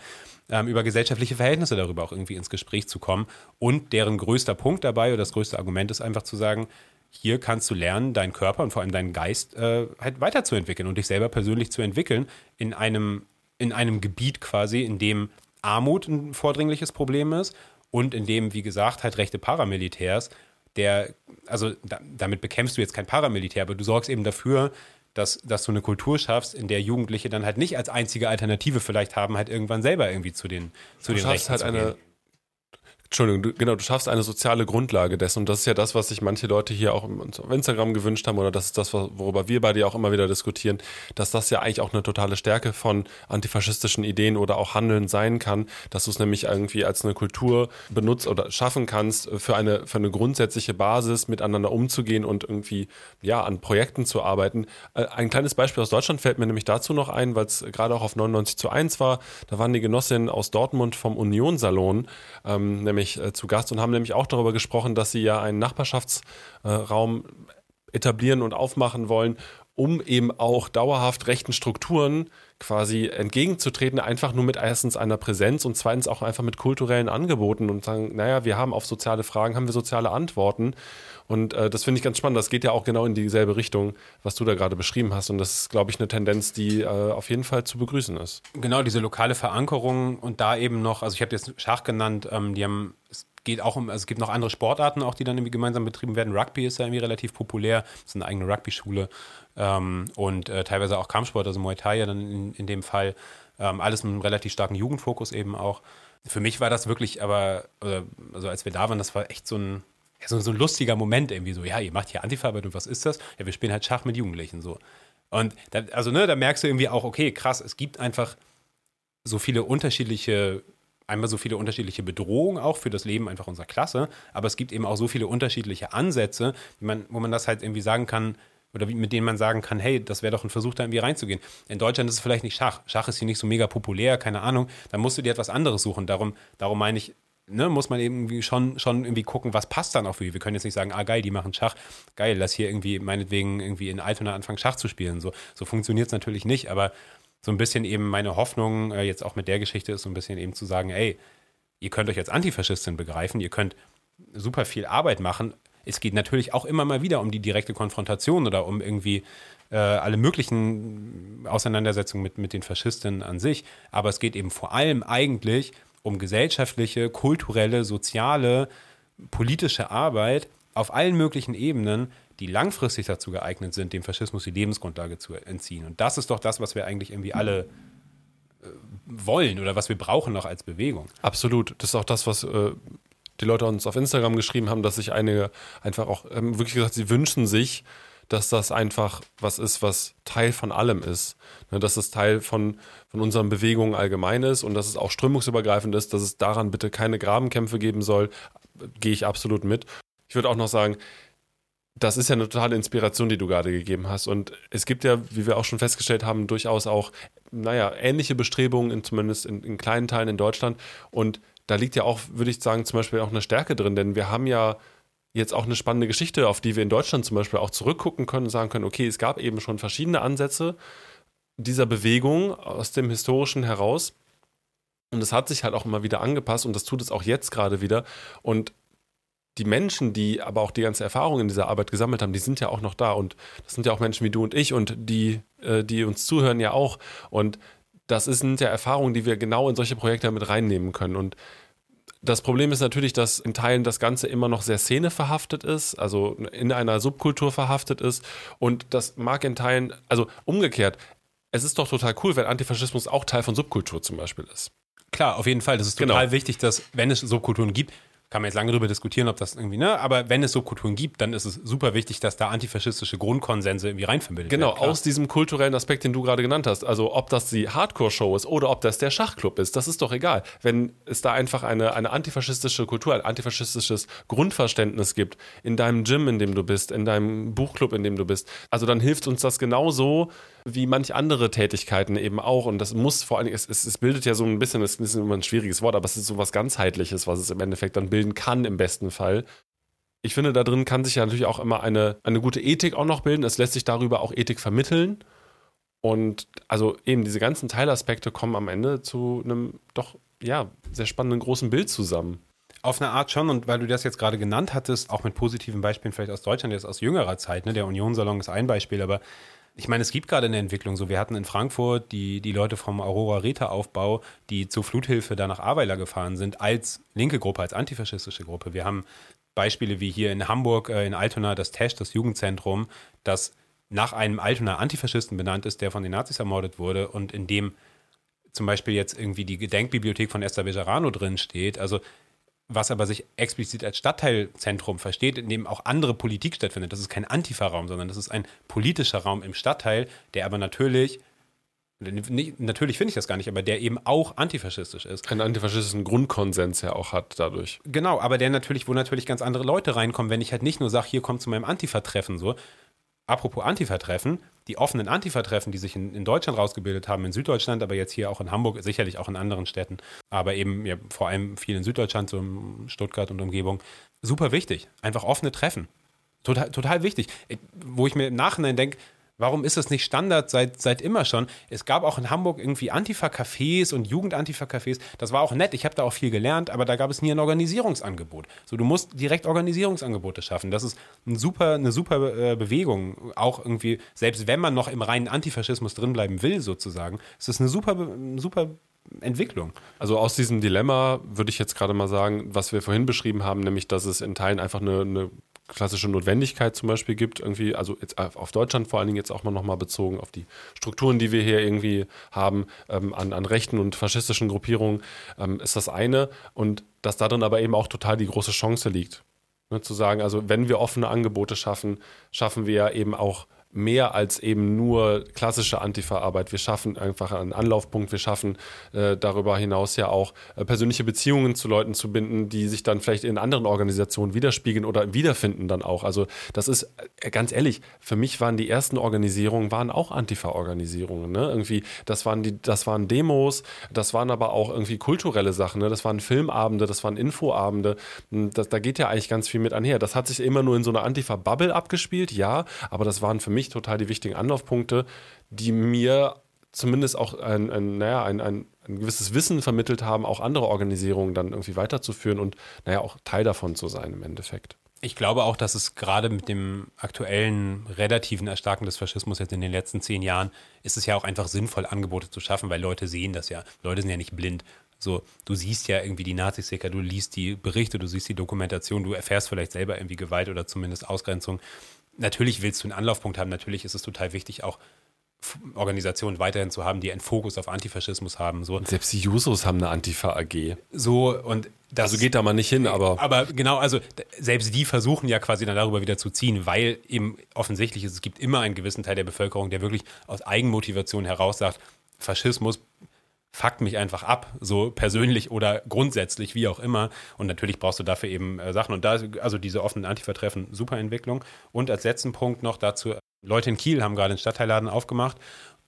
ähm, über gesellschaftliche Verhältnisse darüber auch irgendwie ins Gespräch zu kommen. Und deren größter Punkt dabei oder das größte Argument ist einfach zu sagen, hier kannst du lernen, deinen Körper und vor allem deinen Geist äh, halt weiterzuentwickeln und dich selber persönlich zu entwickeln in einem, in einem Gebiet quasi, in dem Armut ein vordringliches Problem ist und in dem, wie gesagt, halt rechte Paramilitärs, der, also da, damit bekämpfst du jetzt kein Paramilitär, aber du sorgst eben dafür, dass, dass du eine Kultur schaffst, in der Jugendliche dann halt nicht als einzige Alternative vielleicht haben, halt irgendwann selber irgendwie zu den, zu du den Rechten halt zu eine, gehen. Entschuldigung, du, genau, du schaffst eine soziale Grundlage dessen. Und das ist ja das, was sich manche Leute hier auch auf Instagram gewünscht haben, oder das ist das, worüber wir beide ja auch immer wieder diskutieren, dass das ja eigentlich auch eine totale Stärke von antifaschistischen Ideen oder auch Handeln sein kann, dass du es nämlich irgendwie als eine Kultur benutzt oder schaffen kannst, für eine, für eine grundsätzliche Basis miteinander umzugehen und irgendwie, ja, an Projekten zu arbeiten. Äh, ein kleines Beispiel aus Deutschland fällt mir nämlich dazu noch ein, weil es gerade auch auf 99 zu 1 war. Da waren die Genossinnen aus Dortmund vom Union-Salon, ähm, nämlich äh, zu Gast und haben nämlich auch darüber gesprochen, dass sie ja einen Nachbarschaftsraum äh, etablieren und aufmachen wollen, um eben auch dauerhaft rechten Strukturen quasi entgegenzutreten, einfach nur mit erstens einer Präsenz und zweitens auch einfach mit kulturellen Angeboten und sagen, naja, wir haben auf soziale Fragen, haben wir soziale Antworten. Und äh, das finde ich ganz spannend. Das geht ja auch genau in dieselbe Richtung, was du da gerade beschrieben hast. Und das ist, glaube ich, eine Tendenz, die äh, auf jeden Fall zu begrüßen ist. Genau, diese lokale Verankerung und da eben noch, also ich habe jetzt Schach genannt, ähm, die haben, es geht auch um, also es gibt noch andere Sportarten auch, die dann irgendwie gemeinsam betrieben werden. Rugby ist ja irgendwie relativ populär, das ist eine eigene Rugby-Schule ähm, und äh, teilweise auch Kampfsport, also Muay Thai ja dann in, in dem Fall. Ähm, alles mit einem relativ starken Jugendfokus eben auch. Für mich war das wirklich aber, also als wir da waren, das war echt so ein, ja, so, so ein lustiger Moment irgendwie so, ja, ihr macht hier Antifa-Arbeit und was ist das? Ja, wir spielen halt Schach mit Jugendlichen so. Und da, also, ne, da merkst du irgendwie auch, okay, krass, es gibt einfach so viele unterschiedliche, einmal so viele unterschiedliche Bedrohungen auch für das Leben einfach unserer Klasse, aber es gibt eben auch so viele unterschiedliche Ansätze, man, wo man das halt irgendwie sagen kann, oder mit denen man sagen kann, hey, das wäre doch ein Versuch, da irgendwie reinzugehen. In Deutschland ist es vielleicht nicht Schach. Schach ist hier nicht so mega populär, keine Ahnung. Dann musst du dir etwas anderes suchen. Darum, darum meine ich, ne, muss man irgendwie schon, schon irgendwie gucken, was passt dann auch für die. Wir können jetzt nicht sagen, ah geil, die machen Schach, geil, lass hier irgendwie meinetwegen irgendwie in Altona anfangen, Schach zu spielen. So, so funktioniert es natürlich nicht, aber so ein bisschen eben meine Hoffnung, äh, jetzt auch mit der Geschichte, ist so ein bisschen eben zu sagen, ey, ihr könnt euch als Antifaschistin begreifen, ihr könnt super viel Arbeit machen, es geht natürlich auch immer mal wieder um die direkte Konfrontation oder um irgendwie äh, alle möglichen Auseinandersetzungen mit, mit den Faschistinnen an sich. Aber es geht eben vor allem eigentlich um gesellschaftliche, kulturelle, soziale, politische Arbeit auf allen möglichen Ebenen, die langfristig dazu geeignet sind, dem Faschismus die Lebensgrundlage zu entziehen. Und das ist doch das, was wir eigentlich irgendwie alle äh, wollen oder was wir brauchen noch als Bewegung. Absolut. Das ist auch das, was äh, die Leute uns auf Instagram geschrieben haben, dass sich einige einfach auch ähm, wirklich gesagt, sie wünschen sich, dass das einfach was ist, was Teil von allem ist. Ne, dass es Teil von, von unseren Bewegungen allgemein ist und dass es auch strömungsübergreifend ist, dass es daran bitte keine Grabenkämpfe geben soll, gehe ich absolut mit. Ich würde auch noch sagen, das ist ja eine totale Inspiration, die du gerade gegeben hast. Und es gibt ja, wie wir auch schon festgestellt haben, durchaus auch, naja, ähnliche Bestrebungen, in, zumindest in, in kleinen Teilen in Deutschland. Und da liegt ja auch, würde ich sagen, zum Beispiel auch eine Stärke drin, denn wir haben ja jetzt auch eine spannende Geschichte, auf die wir in Deutschland zum Beispiel auch zurückgucken können und sagen können, okay, es gab eben schon verschiedene Ansätze dieser Bewegung aus dem Historischen heraus. Und es hat sich halt auch immer wieder angepasst und das tut es auch jetzt gerade wieder. Und die Menschen, die aber auch die ganze Erfahrung in dieser Arbeit gesammelt haben, die sind ja auch noch da. Und das sind ja auch Menschen wie du und ich und die, äh, die uns zuhören, ja auch. Und das sind ja Erfahrungen, die wir genau in solche Projekte mit reinnehmen können. Und das Problem ist natürlich, dass in Teilen das Ganze immer noch sehr szeneverhaftet ist, also in einer Subkultur verhaftet ist. Und das mag in Teilen, also umgekehrt, es ist doch total cool, wenn Antifaschismus auch Teil von Subkultur zum Beispiel ist. Klar, auf jeden Fall. Das ist total genau. wichtig, dass, wenn es Subkulturen gibt, kann man jetzt lange darüber diskutieren, ob das irgendwie, ne, aber wenn es Subkulturen gibt, dann ist es super wichtig, dass da antifaschistische Grundkonsense irgendwie reinverbildet genau, werden. Genau, aus diesem kulturellen Aspekt, den du gerade genannt hast. Also ob das die Hardcore-Show ist oder ob das der Schachclub ist, das ist doch egal. Wenn es da einfach eine, eine antifaschistische Kultur, ein antifaschistisches Grundverständnis gibt, in deinem Gym, in dem du bist, in deinem Buchclub, in dem du bist, also dann hilft uns das genauso, wie manch andere Tätigkeiten eben auch. Und das muss vor allen Dingen, es, es, es bildet ja so ein bisschen, es ist immer ein schwieriges Wort, aber es ist so was ganzheitliches, was es im Endeffekt dann bilden kann im besten Fall. Ich finde, da drin kann sich ja natürlich auch immer eine, eine gute Ethik auch noch bilden. Es lässt sich darüber auch Ethik vermitteln. Und also eben diese ganzen Teilaspekte kommen am Ende zu einem doch, ja, sehr spannenden großen Bild zusammen. Auf eine Art schon, und weil du das jetzt gerade genannt hattest, auch mit positiven Beispielen vielleicht aus Deutschland, jetzt aus jüngerer Zeit, ne? der Union-Salon ist ein Beispiel, aber ich meine, es gibt gerade eine Entwicklung so. Wir hatten in Frankfurt die, die Leute vom Aurora Reta Aufbau, die zur Fluthilfe da nach Aweiler gefahren sind, als linke Gruppe, als antifaschistische Gruppe. Wir haben Beispiele wie hier in Hamburg, äh, in Altona, das TESCH, das Jugendzentrum, das nach einem Altona Antifaschisten benannt ist, der von den Nazis ermordet wurde und in dem zum Beispiel jetzt irgendwie die Gedenkbibliothek von Esther Bejarano drin steht. Also was aber sich explizit als Stadtteilzentrum versteht, in dem auch andere Politik stattfindet. Das ist kein Antifa-Raum, sondern das ist ein politischer Raum im Stadtteil, der aber natürlich, natürlich finde ich das gar nicht, aber der eben auch antifaschistisch ist. Einen antifaschistischen Grundkonsens ja auch hat dadurch. Genau, aber der natürlich, wo natürlich ganz andere Leute reinkommen, wenn ich halt nicht nur sage, hier kommt zu meinem Antifa-Treffen so, apropos Antifa-Treffen, die offenen Antifa-Treffen, die sich in, in, Deutschland rausgebildet haben, in Süddeutschland, aber jetzt hier auch in Hamburg, sicherlich auch in anderen Städten, aber eben ja, vor allem viel in Süddeutschland, so in Stuttgart und Umgebung, super wichtig. Einfach offene Treffen. Total, total wichtig. Wo ich mir im Nachhinein denke, Warum ist das nicht Standard seit, seit immer schon? Es gab auch in Hamburg irgendwie Antifa-Cafés und Jugend-Antifa-Cafés. Das war auch nett. Ich habe da auch viel gelernt, aber da gab es nie ein Organisierungsangebot. So, du musst direkt Organisierungsangebote schaffen. Das ist ein super, eine super äh, Bewegung. Auch irgendwie, selbst wenn man noch im reinen Antifaschismus drinbleiben will, sozusagen, ist das eine super, super Entwicklung. Also aus diesem Dilemma würde ich jetzt gerade mal sagen, was wir vorhin beschrieben haben, nämlich, dass es in Teilen einfach eine, eine klassische Notwendigkeit zum Beispiel gibt, irgendwie, also jetzt auf Deutschland vor allen Dingen jetzt auch mal nochmal bezogen auf die Strukturen, die wir hier irgendwie haben, ähm, an, an rechten und faschistischen Gruppierungen, ähm, ist das eine. Und dass darin aber eben auch total die große Chance liegt. Ne, zu sagen, also wenn wir offene Angebote schaffen, schaffen wir ja eben auch mehr als eben nur klassische Antifa-Arbeit. Wir schaffen einfach einen Anlaufpunkt, wir schaffen äh, darüber hinaus ja auch äh, persönliche Beziehungen zu Leuten zu binden, die sich dann vielleicht in anderen Organisationen widerspiegeln oder wiederfinden dann auch. Also das ist äh, ganz ehrlich, für mich waren die ersten Organisierungen waren auch Antifa-Organisierungen. Ne? Irgendwie, das waren die, das waren Demos, das waren aber auch irgendwie kulturelle Sachen. Ne? Das waren Filmabende, das waren Infoabende. Hm, das, da geht ja eigentlich ganz viel mit einher. Das hat sich immer nur in so einer Antifa-Bubble abgespielt, ja, aber das waren für mich mich total die wichtigen Anlaufpunkte, die mir zumindest auch ein, ein, naja, ein, ein, ein gewisses Wissen vermittelt haben, auch andere Organisierungen dann irgendwie weiterzuführen und naja, auch Teil davon zu sein im Endeffekt. Ich glaube auch, dass es gerade mit dem aktuellen relativen Erstarken des Faschismus jetzt in den letzten zehn Jahren ist es ja auch einfach sinnvoll, Angebote zu schaffen, weil Leute sehen das ja. Leute sind ja nicht blind. So, du siehst ja irgendwie die Nazisticker, du liest die Berichte, du siehst die Dokumentation, du erfährst vielleicht selber irgendwie Gewalt oder zumindest Ausgrenzung natürlich willst du einen Anlaufpunkt haben, natürlich ist es total wichtig, auch Organisationen weiterhin zu haben, die einen Fokus auf Antifaschismus haben. So. Und selbst die Jusos haben eine Antifa-AG. So, und das. Also geht da mal nicht hin, aber. Aber genau, also selbst die versuchen ja quasi dann darüber wieder zu ziehen, weil eben offensichtlich ist, es gibt immer einen gewissen Teil der Bevölkerung, der wirklich aus Eigenmotivation heraus sagt, Faschismus fuckt mich einfach ab, so persönlich oder grundsätzlich, wie auch immer. Und natürlich brauchst du dafür eben äh, Sachen. Und da, also diese offenen Antifa-Treffen, super Entwicklung. Und als letzten Punkt noch dazu, Leute in Kiel haben gerade einen Stadtteilladen aufgemacht.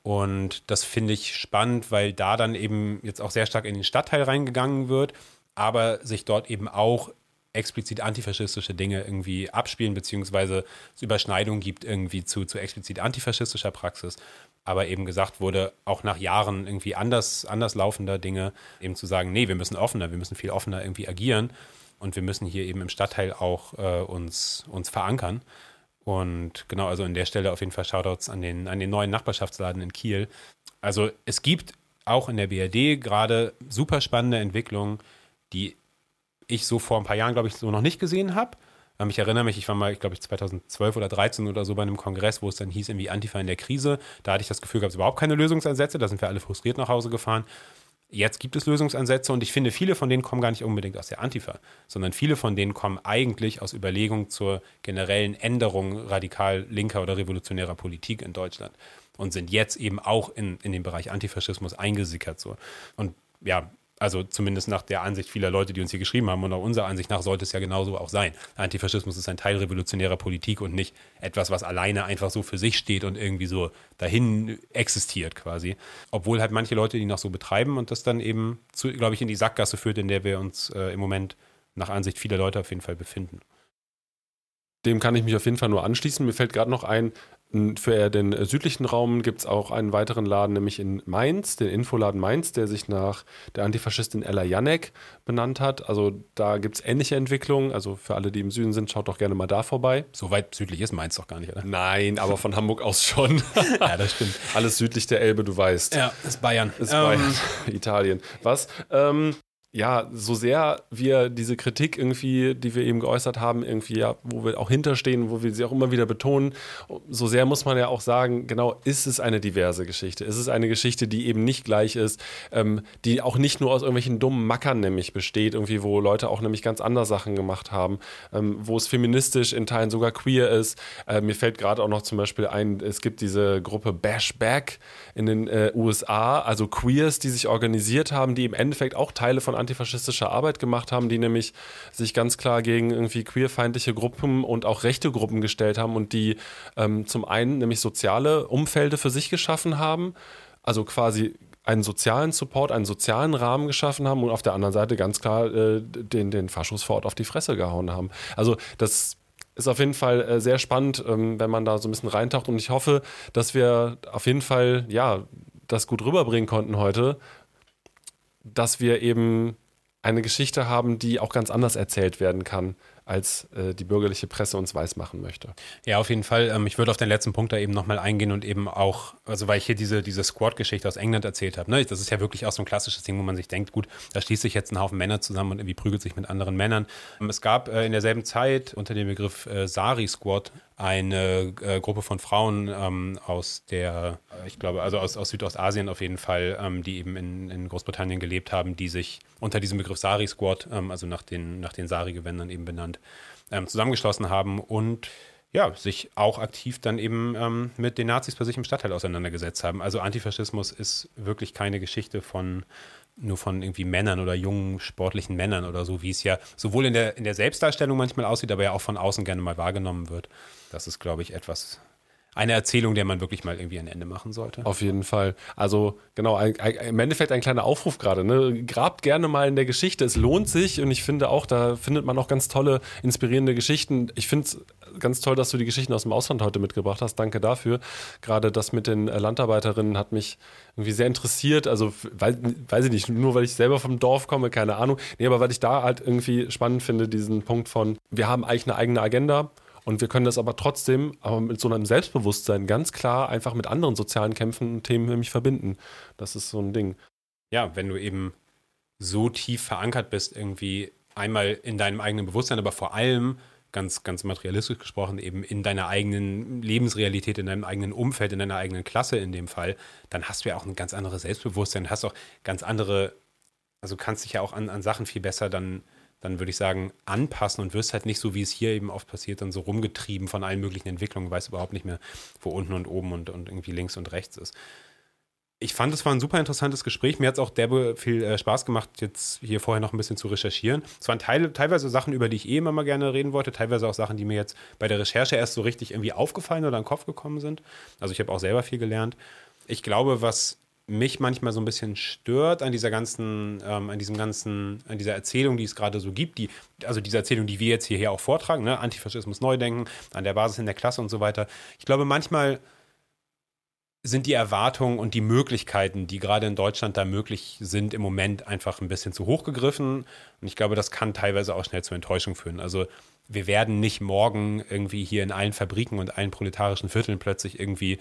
Und das finde ich spannend, weil da dann eben jetzt auch sehr stark in den Stadtteil reingegangen wird, aber sich dort eben auch explizit antifaschistische Dinge irgendwie abspielen, beziehungsweise es Überschneidungen gibt irgendwie zu, zu explizit antifaschistischer Praxis. Aber eben gesagt wurde, auch nach Jahren irgendwie anders, anders laufender Dinge, eben zu sagen, nee, wir müssen offener, wir müssen viel offener irgendwie agieren und wir müssen hier eben im Stadtteil auch äh, uns, uns verankern. Und genau, also an der Stelle auf jeden Fall Shoutouts an den, an den neuen Nachbarschaftsladen in Kiel. Also es gibt auch in der BRD gerade super spannende Entwicklungen, die ich so vor ein paar Jahren, glaube ich, so noch nicht gesehen habe. Ähm, ich erinnere mich, ich war mal, ich glaube ich, 2012 oder 2013 oder so bei einem Kongress, wo es dann hieß, irgendwie Antifa in der Krise. Da hatte ich das Gefühl, gab es überhaupt keine Lösungsansätze. Da sind wir alle frustriert nach Hause gefahren. Jetzt gibt es Lösungsansätze und ich finde, viele von denen kommen gar nicht unbedingt aus der Antifa, sondern viele von denen kommen eigentlich aus Überlegungen zur generellen Änderung radikal linker oder revolutionärer Politik in Deutschland und sind jetzt eben auch in, in den Bereich Antifaschismus eingesickert. So. Und ja, also zumindest nach der Ansicht vieler Leute, die uns hier geschrieben haben und auch unserer Ansicht nach sollte es ja genauso auch sein. Antifaschismus ist ein Teil revolutionärer Politik und nicht etwas, was alleine einfach so für sich steht und irgendwie so dahin existiert quasi. Obwohl halt manche Leute die noch so betreiben und das dann eben, glaube ich, in die Sackgasse führt, in der wir uns äh, im Moment nach Ansicht vieler Leute auf jeden Fall befinden. Dem kann ich mich auf jeden Fall nur anschließen. Mir fällt gerade noch ein, für den südlichen Raum gibt es auch einen weiteren Laden, nämlich in Mainz, den Infoladen Mainz, der sich nach der Antifaschistin Ella Janek benannt hat. Also da gibt es ähnliche Entwicklungen. Also für alle, die im Süden sind, schaut doch gerne mal da vorbei. So weit südlich ist Mainz doch gar nicht, oder? Nein, aber von Hamburg aus schon. ja, das stimmt. Alles südlich der Elbe, du weißt. Ja, ist Bayern. Ist ähm. Bayern. Italien. Was? Ähm, ja, so sehr wir diese Kritik irgendwie, die wir eben geäußert haben, irgendwie, ja, wo wir auch hinterstehen, wo wir sie auch immer wieder betonen, so sehr muss man ja auch sagen, genau, ist es eine diverse Geschichte? Ist es eine Geschichte, die eben nicht gleich ist, ähm, die auch nicht nur aus irgendwelchen dummen Mackern nämlich besteht, irgendwie, wo Leute auch nämlich ganz andere Sachen gemacht haben, ähm, wo es feministisch in Teilen sogar queer ist. Äh, mir fällt gerade auch noch zum Beispiel ein, es gibt diese Gruppe Bashback in den äh, USA, also Queers, die sich organisiert haben, die im Endeffekt auch Teile von antifaschistischer Arbeit gemacht haben, die nämlich sich ganz klar gegen irgendwie queerfeindliche Gruppen und auch rechte Gruppen gestellt haben und die ähm, zum einen nämlich soziale Umfelde für sich geschaffen haben, also quasi einen sozialen Support, einen sozialen Rahmen geschaffen haben und auf der anderen Seite ganz klar äh, den, den Faschos vor Ort auf die Fresse gehauen haben. Also das ist auf jeden Fall äh, sehr spannend, ähm, wenn man da so ein bisschen reintaucht und ich hoffe, dass wir auf jeden Fall, ja, das gut rüberbringen konnten heute, dass wir eben eine Geschichte haben, die auch ganz anders erzählt werden kann, als äh, die bürgerliche Presse uns weismachen möchte. Ja, auf jeden Fall. Ähm, ich würde auf den letzten Punkt da eben nochmal eingehen und eben auch, also weil ich hier diese, diese Squad-Geschichte aus England erzählt habe. Ne? Das ist ja wirklich auch so ein klassisches Ding, wo man sich denkt, gut, da schließt sich jetzt ein Haufen Männer zusammen und irgendwie prügelt sich mit anderen Männern. Ähm, es gab äh, in derselben Zeit unter dem Begriff äh, Sari Squad eine äh, Gruppe von Frauen ähm, aus der, äh, ich glaube, also aus, aus Südostasien auf jeden Fall, ähm, die eben in, in Großbritannien gelebt haben, die sich unter diesem Begriff Sari Squad, ähm, also nach den, nach den Sari-Gewändern eben benannt, ähm, zusammengeschlossen haben und ja, sich auch aktiv dann eben ähm, mit den Nazis bei sich im Stadtteil auseinandergesetzt haben. Also Antifaschismus ist wirklich keine Geschichte von nur von irgendwie Männern oder jungen sportlichen Männern oder so, wie es ja sowohl in der, in der Selbstdarstellung manchmal aussieht, aber ja auch von außen gerne mal wahrgenommen wird. Das ist, glaube ich, etwas, eine Erzählung, der man wirklich mal irgendwie ein Ende machen sollte. Auf jeden Fall. Also genau, ein, ein, im Endeffekt ein kleiner Aufruf gerade. Ne? Grabt gerne mal in der Geschichte. Es lohnt sich und ich finde auch, da findet man auch ganz tolle, inspirierende Geschichten. Ich finde es ganz toll, dass du die Geschichten aus dem Ausland heute mitgebracht hast. Danke dafür. Gerade das mit den äh, Landarbeiterinnen hat mich irgendwie sehr interessiert. Also, weil, weiß ich nicht, nur weil ich selber vom Dorf komme, keine Ahnung. Nee, aber weil ich da halt irgendwie spannend finde, diesen Punkt von, wir haben eigentlich eine eigene Agenda und wir können das aber trotzdem, aber mit so einem Selbstbewusstsein ganz klar einfach mit anderen sozialen Kämpfen und Themen nämlich verbinden. Das ist so ein Ding. Ja, wenn du eben so tief verankert bist, irgendwie einmal in deinem eigenen Bewusstsein, aber vor allem ganz, ganz materialistisch gesprochen, eben in deiner eigenen Lebensrealität, in deinem eigenen Umfeld, in deiner eigenen Klasse in dem Fall, dann hast du ja auch ein ganz anderes Selbstbewusstsein, hast auch ganz andere, also kannst dich ja auch an, an Sachen viel besser dann dann würde ich sagen, anpassen und wirst halt nicht so, wie es hier eben oft passiert, dann so rumgetrieben von allen möglichen Entwicklungen, weißt überhaupt nicht mehr, wo unten und oben und, und irgendwie links und rechts ist. Ich fand, es war ein super interessantes Gespräch. Mir hat es auch derbe viel äh, Spaß gemacht, jetzt hier vorher noch ein bisschen zu recherchieren. Es waren teil, teilweise Sachen, über die ich eh immer mal gerne reden wollte, teilweise auch Sachen, die mir jetzt bei der Recherche erst so richtig irgendwie aufgefallen oder in den Kopf gekommen sind. Also ich habe auch selber viel gelernt. Ich glaube, was mich manchmal so ein bisschen stört an dieser ganzen, ähm, an diesem ganzen, an dieser Erzählung, die es gerade so gibt, die, also diese Erzählung, die wir jetzt hierher auch vortragen, ne? Antifaschismus Neudenken, an der Basis in der Klasse und so weiter. Ich glaube, manchmal sind die Erwartungen und die Möglichkeiten, die gerade in Deutschland da möglich sind, im Moment einfach ein bisschen zu hoch gegriffen. Und ich glaube, das kann teilweise auch schnell zu Enttäuschung führen. Also wir werden nicht morgen irgendwie hier in allen Fabriken und allen proletarischen Vierteln plötzlich irgendwie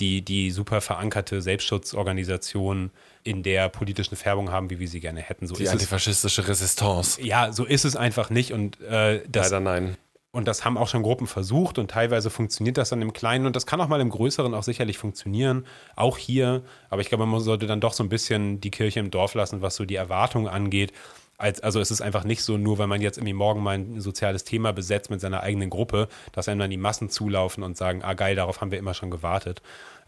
die, die super verankerte Selbstschutzorganisation in der politischen Färbung haben, wie wir sie gerne hätten. So die antifaschistische Resistance. Ja, so ist es einfach nicht. Und äh, das, Leider nein. Und das haben auch schon Gruppen versucht und teilweise funktioniert das dann im Kleinen und das kann auch mal im Größeren auch sicherlich funktionieren, auch hier. Aber ich glaube, man sollte dann doch so ein bisschen die Kirche im Dorf lassen, was so die Erwartungen angeht. Als, also es ist einfach nicht so, nur weil man jetzt irgendwie morgen mal ein soziales Thema besetzt mit seiner eigenen Gruppe, dass einem dann die Massen zulaufen und sagen, ah geil, darauf haben wir immer schon gewartet.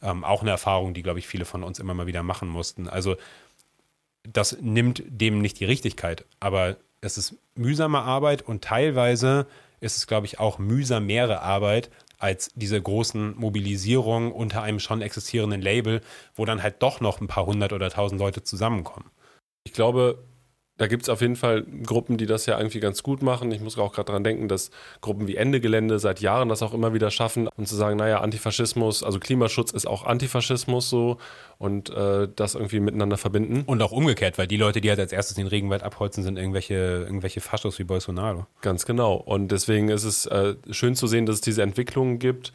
Ähm, auch eine Erfahrung, die, glaube ich, viele von uns immer mal wieder machen mussten. Also das nimmt dem nicht die Richtigkeit, aber es ist mühsame Arbeit und teilweise ist es, glaube ich, auch mühsamere Arbeit als diese großen Mobilisierungen unter einem schon existierenden Label, wo dann halt doch noch ein paar hundert oder tausend Leute zusammenkommen. Ich glaube, da gibt es auf jeden Fall Gruppen, die das ja irgendwie ganz gut machen. Ich muss auch gerade daran denken, dass Gruppen wie Ende Gelände seit Jahren das auch immer wieder schaffen, um zu sagen, naja, Antifaschismus, also Klimaschutz ist auch Antifaschismus so und äh, das irgendwie miteinander verbinden. Und auch umgekehrt, weil die Leute, die halt als erstes den Regenwald abholzen, sind irgendwelche, irgendwelche Faschos wie Bolsonaro. Ganz genau. Und deswegen ist es äh, schön zu sehen, dass es diese Entwicklungen gibt.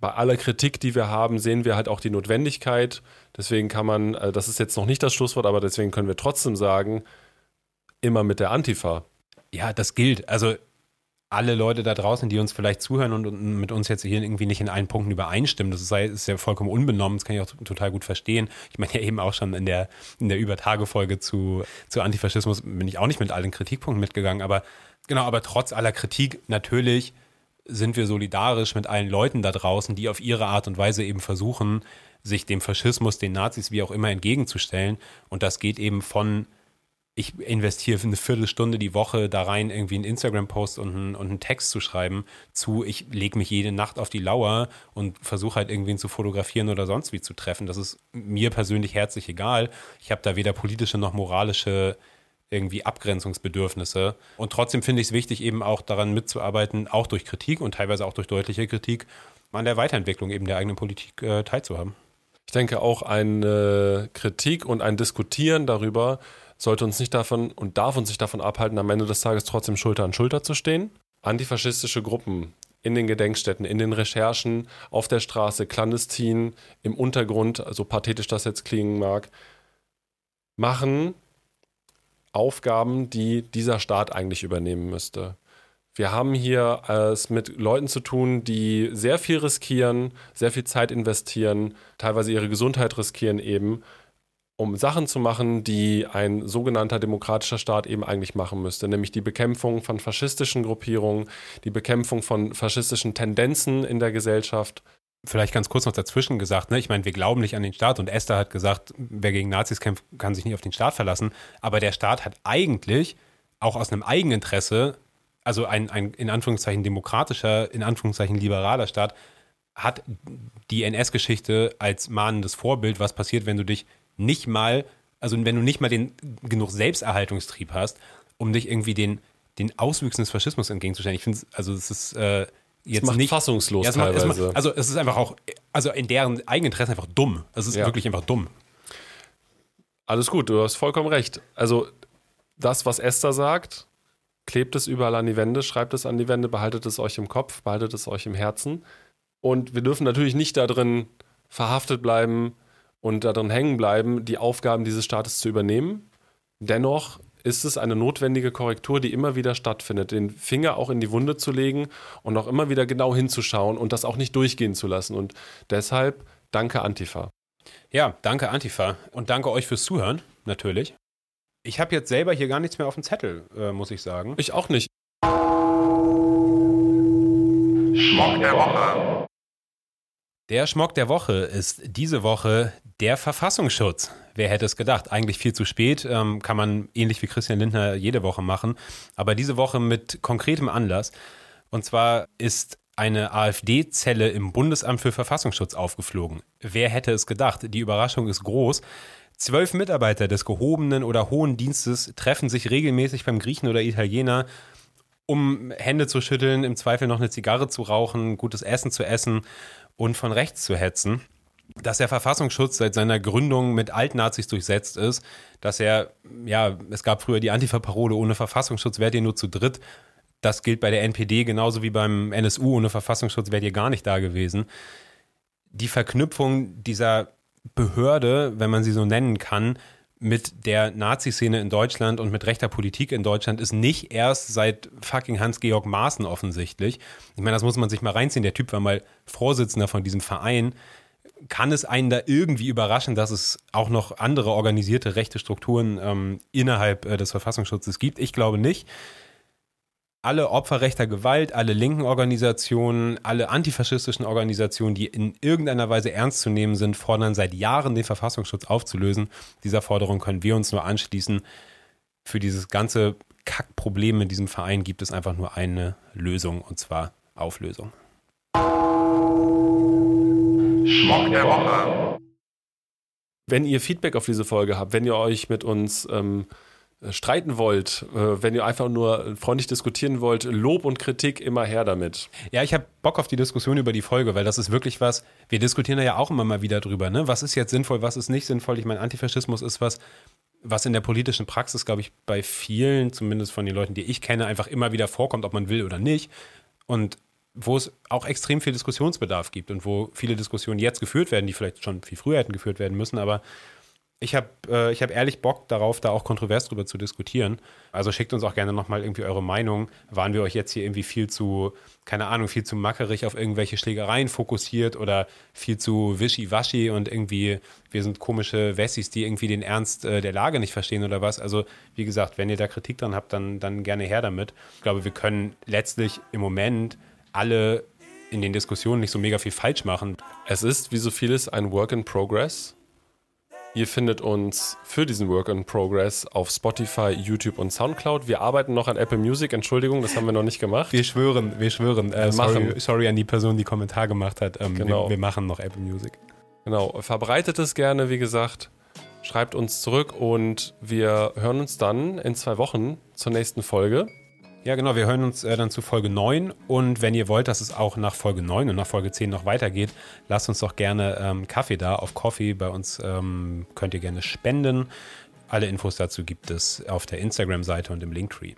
Bei aller Kritik, die wir haben, sehen wir halt auch die Notwendigkeit. Deswegen kann man, äh, das ist jetzt noch nicht das Schlusswort, aber deswegen können wir trotzdem sagen, immer mit der Antifa. Ja, das gilt. Also alle Leute da draußen, die uns vielleicht zuhören und, mit uns jetzt hier irgendwie nicht in allen Punkten übereinstimmen, das ist, ist, ja vollkommen unbenommen, das kann ich auch total gut verstehen. Ich meine ja eben auch schon in der, in der Übertagefolge zu, zu Antifaschismus bin ich auch nicht mit allen Kritikpunkten mitgegangen, aber genau, aber trotz aller Kritik natürlich sind wir solidarisch mit allen Leuten da draußen, die auf ihre Art und Weise eben versuchen, sich dem Faschismus, den Nazis, wie auch immer entgegenzustellen. Und das geht eben von ich investiere eine Viertelstunde die Woche da rein, irgendwie einen Instagram-Post und, einen, und einen Text zu schreiben, zu ich lege mich jede Nacht auf die Lauer und versuche halt irgendwen zu fotografieren oder sonst wie zu treffen. Das ist mir persönlich herzlich egal. Ich habe da weder politische noch moralische irgendwie Abgrenzungsbedürfnisse. Und trotzdem finde ich es wichtig, eben auch daran mitzuarbeiten, auch durch Kritik und teilweise auch durch deutliche Kritik, an der Weiterentwicklung eben der eigenen Politik äh, teilzuhaben. Ich denke auch eine Kritik und ein Diskutieren darüber, sollte uns nicht davon und darf uns nicht davon abhalten, am Ende des Tages trotzdem Schulter an Schulter zu stehen. Antifaschistische Gruppen in den Gedenkstätten, in den Recherchen, auf der Straße, clandestin, im Untergrund, so pathetisch das jetzt klingen mag, machen Aufgaben, die dieser Staat eigentlich übernehmen müsste. Wir haben hier es mit Leuten zu tun, die sehr viel riskieren, sehr viel Zeit investieren, teilweise ihre Gesundheit riskieren eben, um Sachen zu machen, die ein sogenannter demokratischer Staat eben eigentlich machen müsste, nämlich die Bekämpfung von faschistischen Gruppierungen, die Bekämpfung von faschistischen Tendenzen in der Gesellschaft. Vielleicht ganz kurz noch dazwischen gesagt, ne? ich meine, wir glauben nicht an den Staat und Esther hat gesagt, wer gegen Nazis kämpft, kann sich nicht auf den Staat verlassen, aber der Staat hat eigentlich auch aus einem Eigeninteresse, also ein, ein in Anführungszeichen demokratischer, in Anführungszeichen liberaler Staat, hat die NS-Geschichte als mahnendes Vorbild, was passiert, wenn du dich nicht mal, also wenn du nicht mal den genug Selbsterhaltungstrieb hast, um dich irgendwie den, den Auswüchsen des Faschismus entgegenzustellen. Ich finde, also es ist äh, jetzt nicht fassungslos ja, es teilweise. Macht, es macht, also es ist einfach auch, also in deren Eigeninteresse einfach dumm. Es ist Ja. wirklich einfach dumm. Alles gut, du hast vollkommen recht. Also das, was Esther sagt, klebt es überall an die Wände, schreibt es an die Wände, behaltet es euch im Kopf, behaltet es euch im Herzen. Und wir dürfen natürlich nicht da drin verhaftet bleiben und da drin hängen bleiben, die Aufgaben dieses Staates zu übernehmen. Dennoch ist es eine notwendige Korrektur, die immer wieder stattfindet, den Finger auch in die Wunde zu legen und auch immer wieder genau hinzuschauen und das auch nicht durchgehen zu lassen. Und deshalb danke Antifa. Ja, danke Antifa und danke euch fürs Zuhören, natürlich. Ich habe jetzt selber hier gar nichts mehr auf dem Zettel, äh, muss ich sagen. Ich auch nicht. Schmock der Woche. Der Schmock der Woche ist diese Woche der Verfassungsschutz. Wer hätte es gedacht? Eigentlich viel zu spät, ähm, kann man ähnlich wie Christian Lindner jede Woche machen, aber diese Woche mit konkretem Anlass. Und zwar ist eine AfD-Zelle im Bundesamt für Verfassungsschutz aufgeflogen. Wer hätte es gedacht? Die Überraschung ist groß. Zwölf Mitarbeiter des gehobenen oder hohen Dienstes treffen sich regelmäßig beim Griechen oder Italiener, um Hände zu schütteln, im Zweifel noch eine Zigarre zu rauchen, gutes Essen zu essen und von rechts zu hetzen. Dass der Verfassungsschutz seit seiner Gründung mit Altnazis durchsetzt ist, dass er, ja, es gab früher die Antifa-Parole, ohne Verfassungsschutz wärt ihr nur zu dritt. Das gilt bei der NPD genauso wie beim NSU, ohne Verfassungsschutz wärt ihr gar nicht da gewesen. die Verknüpfung dieser Behörde, wenn man sie so nennen kann, mit der Nazi-Szene in Deutschland und mit rechter Politik in Deutschland ist nicht erst seit fucking Hans-Georg Maaßen offensichtlich. Ich meine, das muss man sich mal reinziehen. Der Typ war mal Vorsitzender von diesem Verein. Kann es einen da irgendwie überraschen, dass es auch noch andere organisierte rechte Strukturen ähm, innerhalb äh, des Verfassungsschutzes gibt? Ich glaube nicht alle Opfer rechter Gewalt, alle linken Organisationen, alle antifaschistischen Organisationen, die in irgendeiner Weise ernst zu nehmen sind, fordern seit Jahren den Verfassungsschutz aufzulösen. Dieser Forderung können wir uns nur anschließen. Für dieses ganze Kackproblem in diesem Verein gibt es einfach nur eine Lösung und zwar Auflösung. Schmock der Woche. Wenn ihr Feedback auf diese Folge habt, wenn ihr euch mit uns ähm, äh, streiten wollt, äh, wenn ihr einfach nur freundlich diskutieren wollt, Lob und Kritik immer her damit. Ja, ich habe Bock auf die Diskussion über die Folge, weil das ist wirklich was, wir diskutieren da ja auch immer mal wieder drüber, ne? Was ist jetzt sinnvoll, was ist nicht sinnvoll? Ich meine, Antifaschismus ist was, was in der politischen Praxis, glaube ich, bei vielen, zumindest von den Leuten, die ich kenne, einfach immer wieder vorkommt, ob man will oder nicht. Und wo es auch extrem viel Diskussionsbedarf gibt und wo viele Diskussionen jetzt geführt werden, die vielleicht schon viel früher hätten geführt werden müssen, aber ich habe äh, hab ehrlich Bock darauf, da auch kontrovers drüber zu diskutieren. Also schickt uns auch gerne nochmal irgendwie eure Meinung. Waren wir euch jetzt hier irgendwie viel zu, keine Ahnung, viel zu mackerig auf irgendwelche Schlägereien fokussiert oder viel zu wischiwaschi und irgendwie, wir sind komische Wessis, die irgendwie den Ernst äh, der Lage nicht verstehen oder was. Also, wie gesagt, wenn ihr da Kritik dran habt, dann, dann gerne her damit. Ich glaube, wir können letztlich im Moment alle in den Diskussionen nicht so mega viel falsch machen. Es ist, wie so vieles, ein Work in Progress. Ihr findet uns für diesen Work in Progress auf Spotify, YouTube und Soundcloud. Wir arbeiten noch an Apple Music. Entschuldigung, das haben wir noch nicht gemacht. Wir schwören, wir schwören. Äh, sorry, sorry, an die Person, die Kommentar gemacht hat. Ähm, genau. wir, wir machen noch Apple Music. Genau. Verbreitet es gerne, wie gesagt. Schreibt uns zurück und wir hören uns dann in zwei Wochen zur nächsten Folge. Ja, genau. Wir hören uns äh, dann zu Folge 9. Und wenn ihr wollt, dass es auch nach Folge 9 und nach Folge 10 noch weitergeht, lasst uns doch gerne ähm, Kaffee da auf Coffee. Bei uns ähm, könnt ihr gerne spenden. Alle Infos dazu gibt es auf der Instagram-Seite und im Linktree.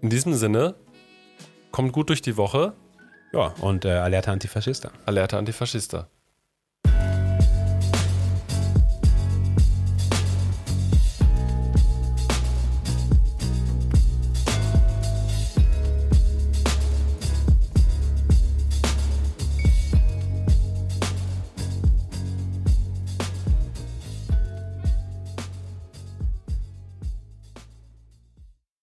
In diesem Sinne, kommt gut durch die Woche. Ja, und äh, Alerte Antifaschista. Alerte Antifaschista.